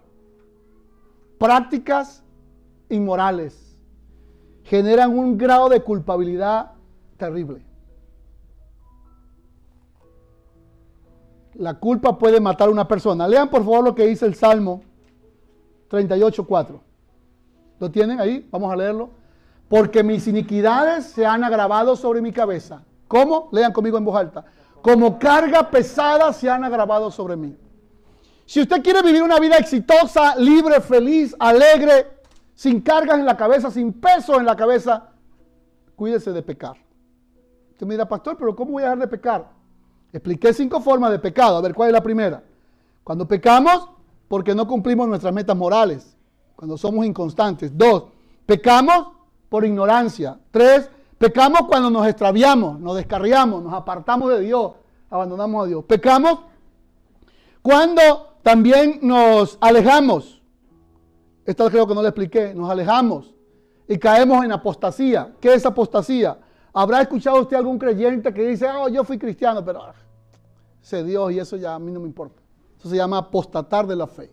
prácticas inmorales, generan un grado de culpabilidad terrible. La culpa puede matar a una persona. Lean por favor lo que dice el Salmo 38.4. ¿Lo tienen ahí? Vamos a leerlo. Porque mis iniquidades se han agravado sobre mi cabeza. ¿Cómo? Lean conmigo en voz alta. Como carga pesada se han agravado sobre mí. Si usted quiere vivir una vida exitosa, libre, feliz, alegre, sin cargas en la cabeza, sin peso en la cabeza, cuídese de pecar. Usted me dirá, pastor, pero ¿cómo voy a dejar de pecar? Expliqué cinco formas de pecado. A ver, ¿cuál es la primera? Cuando pecamos, porque no cumplimos nuestras metas morales. Cuando somos inconstantes. Dos, pecamos por ignorancia. Tres, pecamos cuando nos extraviamos, nos descarriamos, nos apartamos de Dios, abandonamos a Dios. Pecamos cuando también nos alejamos. Esto creo que no le expliqué. Nos alejamos y caemos en apostasía. ¿Qué es apostasía? ¿Habrá escuchado usted algún creyente que dice, oh, yo fui cristiano, pero ah, sé Dios y eso ya a mí no me importa? Eso se llama apostatar de la fe.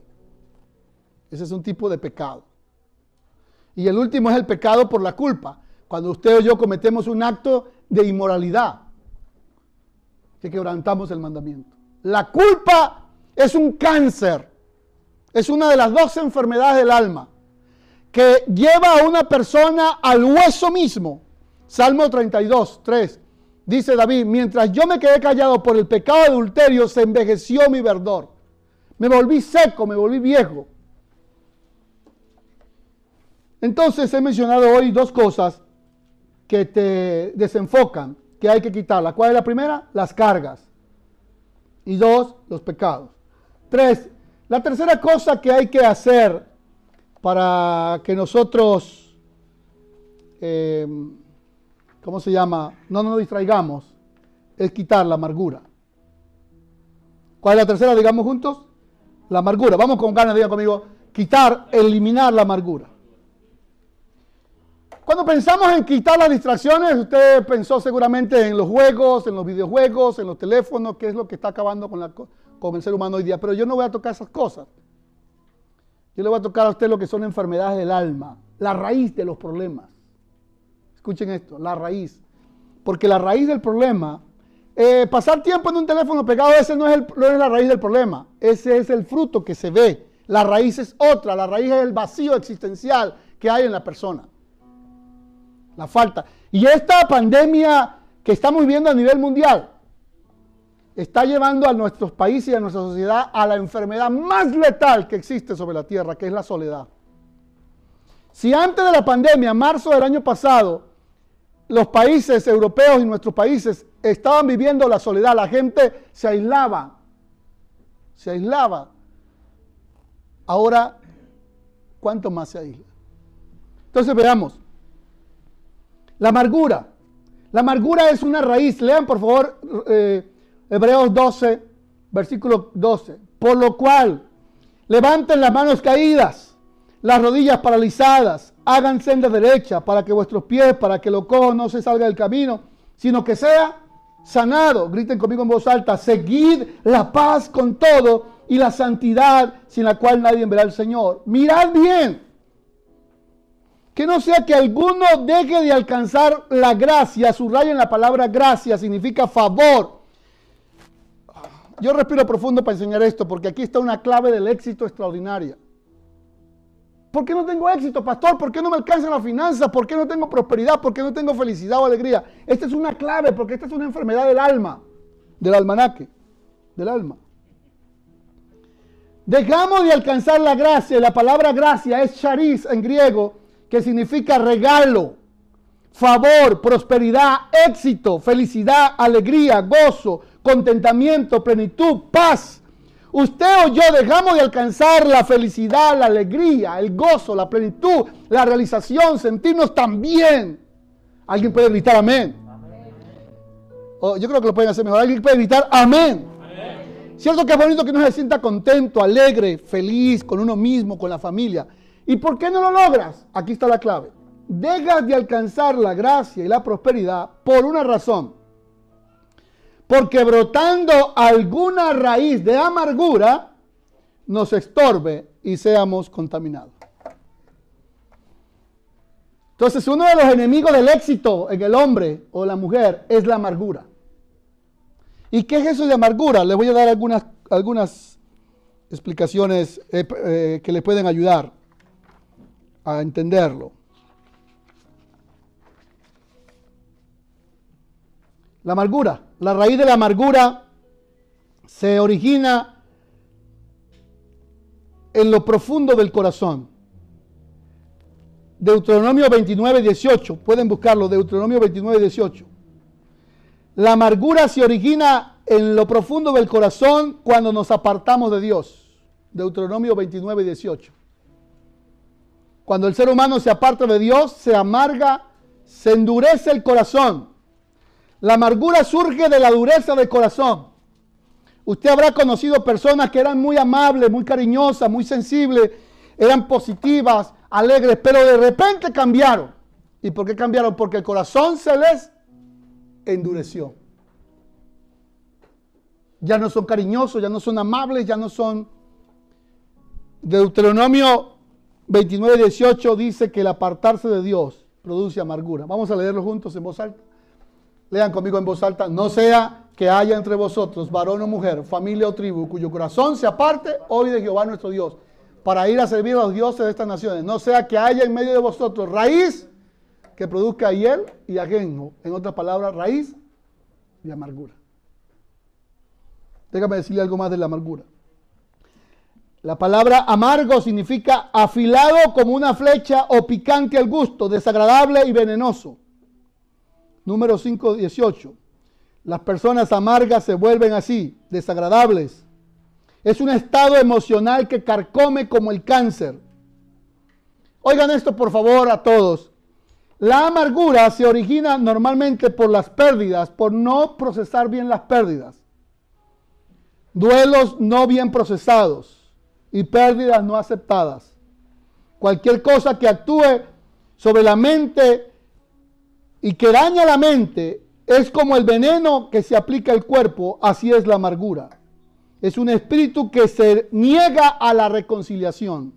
Ese es un tipo de pecado. Y el último es el pecado por la culpa. Cuando usted o yo cometemos un acto de inmoralidad, que quebrantamos el mandamiento. La culpa es un cáncer. Es una de las dos enfermedades del alma que lleva a una persona al hueso mismo. Salmo 32, 3. Dice David, mientras yo me quedé callado por el pecado de adulterio, se envejeció mi verdor. Me volví seco, me volví viejo. Entonces he mencionado hoy dos cosas que te desenfocan, que hay que quitarlas. ¿Cuál es la primera? Las cargas. Y dos, los pecados. Tres, la tercera cosa que hay que hacer para que nosotros em, ¿cómo se llama? No nos distraigamos, es quitar la amargura. ¿Cuál es la tercera? Digamos juntos. La amargura. Vamos con ganas, digan conmigo. Quitar, eliminar la amargura. Cuando pensamos en quitar las distracciones, usted pensó seguramente en los juegos, en los videojuegos, en los teléfonos, que es lo que está acabando con, el ser humano hoy día. Pero yo no voy a tocar esas cosas. Yo le voy a tocar a usted lo que son enfermedades del alma, la raíz de los problemas. Escuchen esto, la raíz. Porque la raíz del problema, eh, pasar tiempo en un teléfono pegado, ese no es la raíz del problema. Ese es el fruto que se ve. La raíz es otra, la raíz es el vacío existencial que hay en la persona la falta. Y esta pandemia que estamos viviendo a nivel mundial está llevando a nuestros países y a nuestra sociedad a la enfermedad más letal que existe sobre la tierra, que es la soledad. Si antes de la pandemia, marzo del año pasado, los países europeos y nuestros países estaban viviendo la soledad, la gente se aislaba, se aislaba. Ahora, ¿cuánto más se aísla? Entonces veamos, la amargura. La amargura es una raíz. Lean por favor eh, Hebreos 12, versículo 12. Por lo cual, levanten las manos caídas, las rodillas paralizadas, hagan senda derecha para que vuestros pies, para que lo cojo no se salga del camino, sino que sea sanado. Griten conmigo en voz alta, seguid la paz con todo y la santidad sin la cual nadie verá al Señor. Mirad bien que no sea que alguno deje de alcanzar la gracia, subrayen la palabra gracia, significa favor. Yo respiro profundo para enseñar esto, porque aquí está una clave del éxito extraordinaria. ¿Por qué no tengo éxito, pastor? ¿Por qué no me alcanzan las finanzas? ¿Por qué no tengo prosperidad? ¿Por qué no tengo felicidad o alegría? Esta es una clave, porque esta es una enfermedad del alma, del almanaque, del alma. Dejamos de alcanzar la gracia, la palabra gracia es charis en griego, que significa regalo, favor, prosperidad, éxito, felicidad, alegría, gozo, contentamiento, plenitud, paz. Usted o yo dejamos de alcanzar la felicidad, la alegría, el gozo, la plenitud, la realización, sentirnos tan bien. ¿Alguien puede gritar amén? Oh, yo creo que lo pueden hacer mejor. ¿Alguien puede gritar amén? amén? Cierto que es bonito que uno se sienta contento, alegre, feliz con uno mismo, con la familia. ¿Y por qué no lo logras? Aquí está la clave. Dejas de alcanzar la gracia y la prosperidad por una razón. Porque brotando alguna raíz de amargura nos estorbe y seamos contaminados. Entonces uno de los enemigos del éxito en el hombre o la mujer es la amargura. ¿Y qué es eso de amargura? Les voy a dar algunas, algunas explicaciones eh, eh, que les pueden ayudar a entenderlo. La amargura, la raíz de la amargura se origina en lo profundo del corazón. Deuteronomio 29, 18, pueden buscarlo, Deuteronomio 29, 18. La amargura se origina en lo profundo del corazón cuando nos apartamos de Dios. Deuteronomio 29, 18. Cuando el ser humano se aparta de Dios, se amarga, se endurece el corazón. La amargura surge de la dureza del corazón. Usted habrá conocido personas que eran muy amables, muy cariñosas, muy sensibles, eran positivas, alegres, pero de repente cambiaron. ¿Y por qué cambiaron? Porque el corazón se les endureció. Ya no son cariñosos, ya no son amables, ya no son... Deuteronomio 29, 18 dice que el apartarse de Dios produce amargura. Vamos a leerlo juntos en voz alta. Lean conmigo en voz alta. No sea que haya entre vosotros varón o mujer, familia o tribu, cuyo corazón se aparte hoy de Jehová nuestro Dios, para ir a servir a los dioses de estas naciones. No sea que haya en medio de vosotros raíz que produzca hiel y ajenjo. En otras palabras, raíz y amargura. Déjame decirle algo más de la amargura. La palabra amargo significa afilado como una flecha o picante al gusto, desagradable y venenoso. Número 5, 18. Las personas amargas se vuelven así, desagradables. Es un estado emocional que carcome como el cáncer. Oigan esto por favor a todos. La amargura se origina normalmente por las pérdidas, por no procesar bien las pérdidas. Duelos no bien procesados y pérdidas no aceptadas. Cualquier cosa que actúe sobre la mente y que daña la mente es como el veneno que se aplica al cuerpo, así es la amargura. Es un espíritu que se niega a la reconciliación.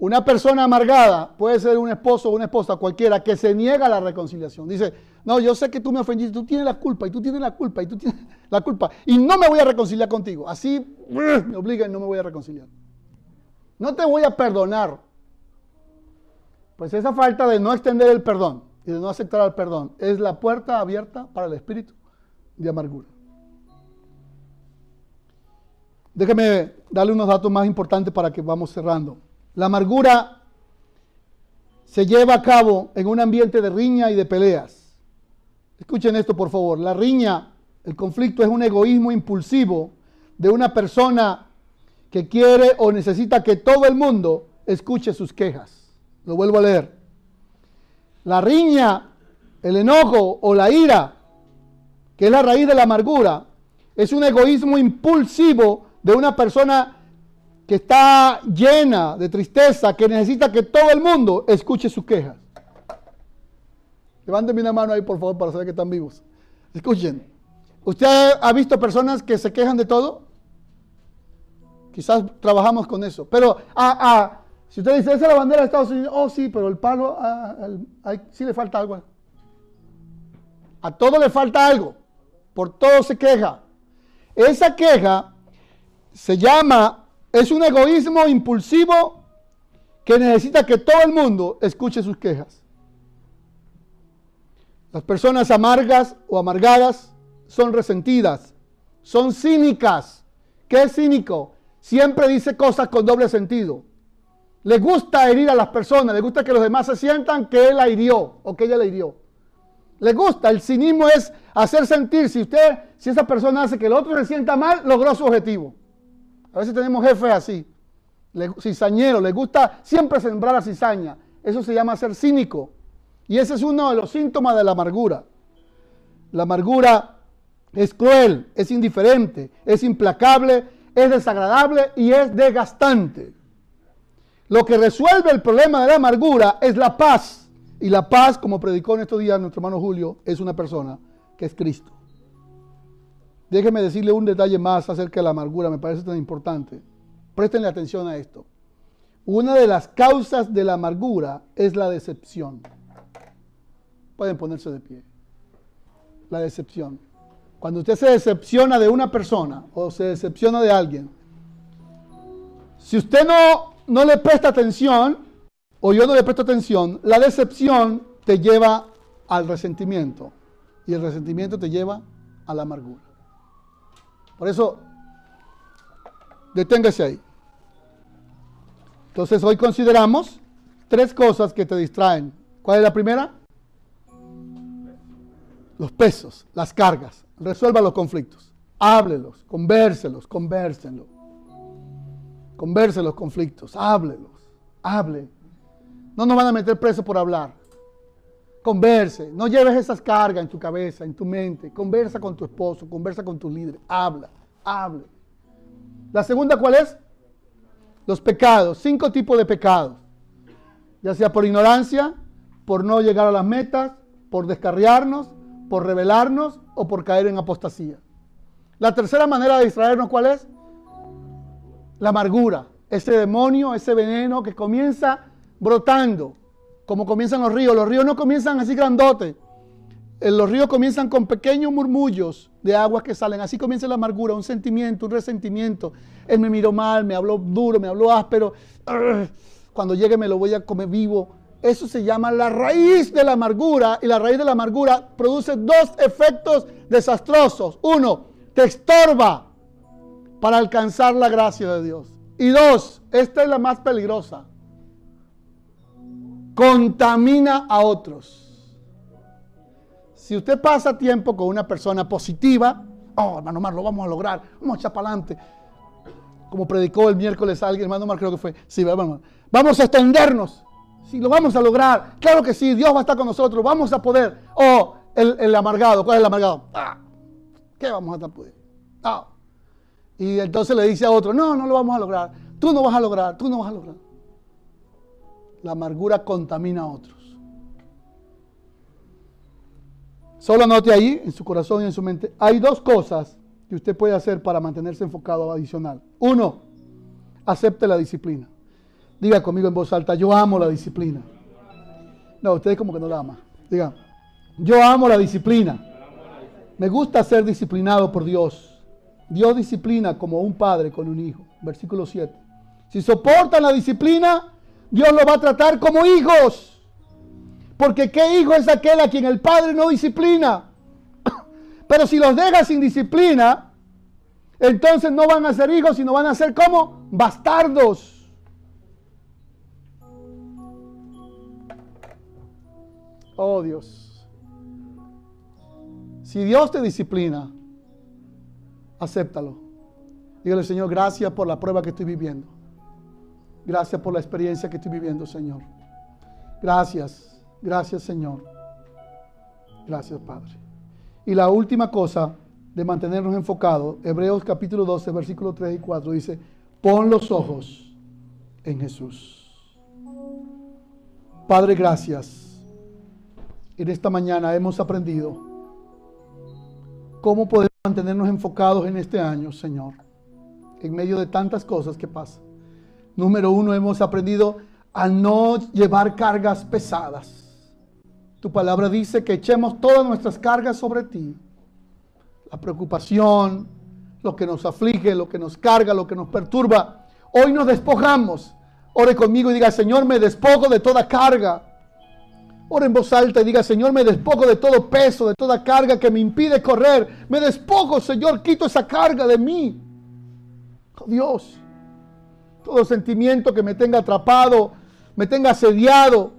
Una persona amargada puede ser un esposo o una esposa cualquiera que se niega a la reconciliación. Dice, no, yo sé que tú me ofendiste, tú tienes la culpa y tú tienes la culpa y tú tienes la culpa y no me voy a reconciliar contigo. Así me obliga y no me voy a reconciliar. No te voy a perdonar. Pues esa falta de no extender el perdón y de no aceptar el perdón es la puerta abierta para el espíritu de amargura. Déjeme darle unos datos más importantes para que vamos cerrando. La amargura se lleva a cabo en un ambiente de riña y de peleas. Escuchen esto, por favor. La riña, el conflicto es un egoísmo impulsivo de una persona que quiere o necesita que todo el mundo escuche sus quejas. Lo vuelvo a leer. La riña, el enojo o la ira, que es la raíz de la amargura, es un egoísmo impulsivo de una persona que está llena de tristeza, que necesita que todo el mundo escuche sus quejas. Levánteme una mano ahí, por favor, para saber que están vivos. Escuchen. ¿Usted ha visto personas que se quejan de todo? Quizás trabajamos con eso. Pero ah, ah, si usted dice, esa es la bandera de Estados Unidos, oh sí, pero el palo, ah, sí le falta algo. A todo le falta algo. Por todo se queja. Esa queja se llama es un egoísmo impulsivo que necesita que todo el mundo escuche sus quejas. Las personas amargas o amargadas son resentidas, son cínicas. ¿Qué es cínico? Siempre dice cosas con doble sentido. Le gusta herir a las personas, le gusta que los demás se sientan que él la hirió o que ella la hirió. Le gusta, el cinismo es hacer sentir, si usted, si esa persona hace que el otro se sienta mal, logró su objetivo. A veces tenemos jefes así, cizañeros, les gusta siempre sembrar la cizaña. Eso se llama ser cínico. Y ese es uno de los síntomas de la amargura. La amargura es cruel, es indiferente, es implacable, es desagradable y es desgastante. Lo que resuelve el problema de la amargura es la paz. Y la paz, como predicó en estos días nuestro hermano Julio, es una persona que es Cristo. Déjeme decirle un detalle más acerca de la amargura, me parece tan importante. Prestenle atención a esto. Una de las causas de la amargura es la decepción. Pueden ponerse de pie. La decepción. Cuando usted se decepciona de una persona o se decepciona de alguien, si usted no, no le presta atención, o yo no le presto atención, la decepción te lleva al resentimiento. Y el resentimiento te lleva a la amargura. Por eso, deténgase ahí. Entonces hoy consideramos tres cosas que te distraen. ¿Cuál es la primera? Los pesos, las cargas. Resuelva los conflictos. Háblelos, convérselos, convérsenlo. Converse los conflictos, háblelos, hable. No nos van a meter preso por hablar. Converse, no lleves esas cargas en tu cabeza, en tu mente. Conversa con tu esposo, conversa con tu líder, habla, hable. La segunda, ¿cuál es? Los pecados, cinco tipos de pecados. Ya sea por ignorancia, por no llegar a las metas, por descarriarnos, por rebelarnos o por caer en apostasía. La tercera manera de distraernos, ¿cuál es? La amargura, ese demonio, ese veneno que comienza brotando como comienzan los ríos. Los ríos no comienzan así grandotes. Los ríos comienzan con pequeños murmullos de aguas que salen. Así comienza la amargura, un sentimiento, un resentimiento. Él me miró mal, me habló duro, me habló áspero. Cuando llegue me lo voy a comer vivo. Eso se llama la raíz de la amargura y la raíz de la amargura produce dos efectos desastrosos. Uno, te estorba para alcanzar la gracia de Dios. Y dos, esta es la más peligrosa contamina a otros. Si usted pasa tiempo con una persona positiva, oh, hermano Mar, lo vamos a lograr, vamos a echar para adelante. como predicó el miércoles alguien, hermano Mar, creo que fue. Sí, vamos, vamos a extendernos. Sí, lo vamos a lograr. Claro que sí, Dios va a estar con nosotros, vamos a poder. Oh, el, amargado, ¿cuál es el amargado? Ah, ¿Qué vamos a pudiendo? Ah. Y entonces le dice a otro, no, no lo vamos a lograr. Tú no vas a lograr, tú no vas a lograr. La amargura contamina a otros. Solo anote ahí, en su corazón y en su mente, hay dos cosas que usted puede hacer para mantenerse enfocado adicional. Uno, acepte la disciplina. Diga conmigo en voz alta, yo amo la disciplina. No, ustedes como que no la aman. Diga, yo amo la disciplina. Me gusta ser disciplinado por Dios. Dios disciplina como un padre con un hijo. Versículo 7. Si soportan la disciplina, Dios lo va a tratar como hijos. Porque ¿qué hijo es aquel a quien el padre no disciplina? Pero si los deja sin disciplina, entonces no van a ser hijos, sino van a ser como bastardos. Oh Dios. Si Dios te disciplina, acéptalo. Dígale, Señor, gracias por la prueba que estoy viviendo. Gracias por la experiencia que estoy viviendo, Señor. Gracias, gracias, Señor. Gracias, Padre. Y la última cosa de mantenernos enfocados, Hebreos capítulo 12, versículos 3 y 4, dice, pon los ojos en Jesús. Padre, gracias. En esta mañana hemos aprendido cómo podemos mantenernos enfocados en este año, Señor, en medio de tantas cosas que pasan. Número uno, hemos aprendido a no llevar cargas pesadas. Tu palabra dice que echemos todas nuestras cargas sobre ti. La preocupación, lo que nos aflige, lo que nos carga, lo que nos perturba. Hoy nos despojamos. Ore conmigo y diga, Señor, me despojo de toda carga. Ore en voz alta y diga, Señor, me despojo de todo peso, de toda carga que me impide correr. Me despojo, Señor, quito esa carga de mí. Oh, Dios, todo sentimiento que me tenga atrapado, me tenga asediado.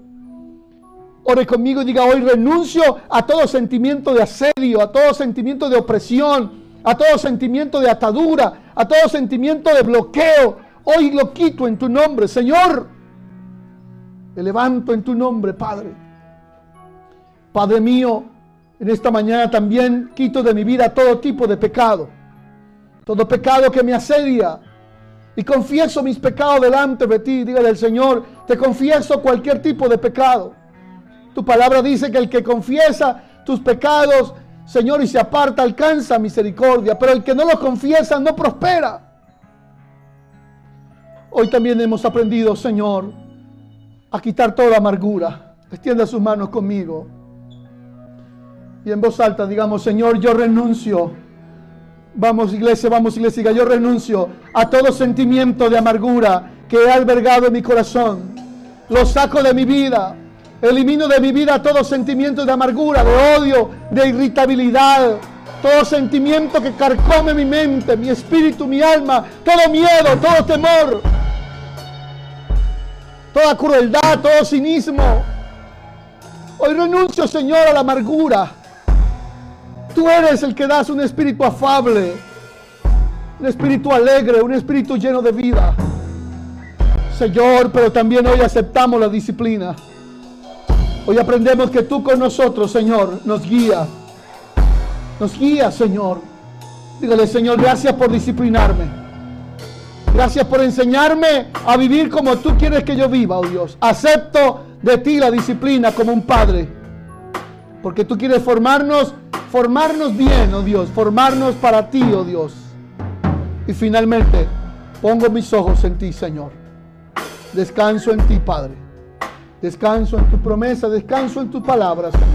Ore conmigo y diga, hoy renuncio a todo sentimiento de asedio, a todo sentimiento de opresión, a todo sentimiento de atadura, a todo sentimiento de bloqueo. Hoy lo quito en tu nombre, Señor. Me levanto en tu nombre, Padre. Padre mío, en esta mañana también quito de mi vida todo tipo de pecado. Todo pecado que me asedia, y confieso mis pecados delante de ti. Dígale al Señor, te confieso cualquier tipo de pecado. Tu palabra dice que el que confiesa tus pecados, Señor, y se aparta, alcanza misericordia. Pero el que no lo confiesa no prospera. Hoy también hemos aprendido, Señor, a quitar toda amargura. Extienda sus manos conmigo. Y en voz alta digamos, Señor, yo renuncio Vamos iglesia, vamos iglesia, yo renuncio a todo sentimiento de amargura que he albergado en mi corazón. Lo saco de mi vida. Elimino de mi vida todo sentimiento de amargura, de odio, de irritabilidad. Todo sentimiento que carcome mi mente, mi espíritu, mi alma. Todo miedo, todo temor. Toda crueldad, todo cinismo. Hoy renuncio, Señor, a la amargura Tú eres el que das un espíritu afable, un espíritu alegre, un espíritu lleno de vida. Señor, pero también hoy aceptamos la disciplina. Hoy aprendemos que tú con nosotros, Señor, nos guía. Nos guía, Señor. Dígale, Señor, gracias por disciplinarme. Gracias por enseñarme a vivir como tú quieres que yo viva, oh Dios. Acepto de ti la disciplina como un padre. Porque tú quieres formarnos formarnos bien, oh Dios, formarnos para ti, oh Dios. Y finalmente, pongo mis ojos en ti, Señor. Descanso en ti, Padre. Descanso en tu promesa, descanso en tu palabra, Señor.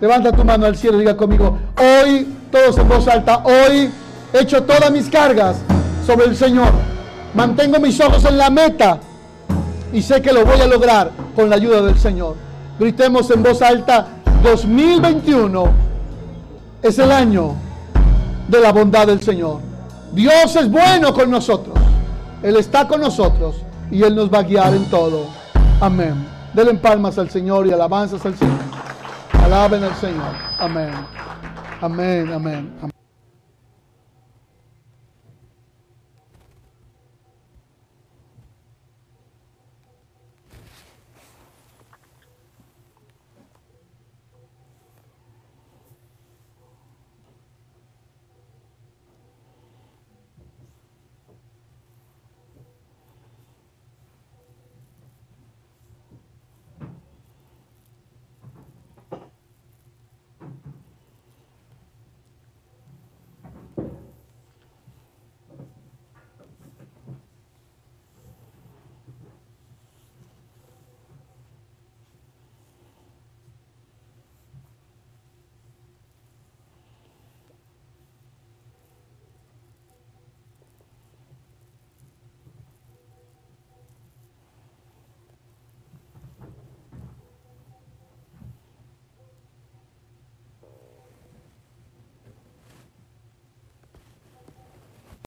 Levanta tu mano al cielo y diga conmigo, hoy, todos en voz alta, hoy echo todas mis cargas sobre el Señor. Mantengo mis ojos en la meta y sé que lo voy a lograr con la ayuda del Señor. Gritemos en voz alta, 2021 es el año de la bondad del Señor. Dios es bueno con nosotros. Él está con nosotros y Él nos va a guiar en todo. Amén. Denle palmas al Señor y alabanzas al Señor. Alaben al Señor. Amén. Amén, amén. amén.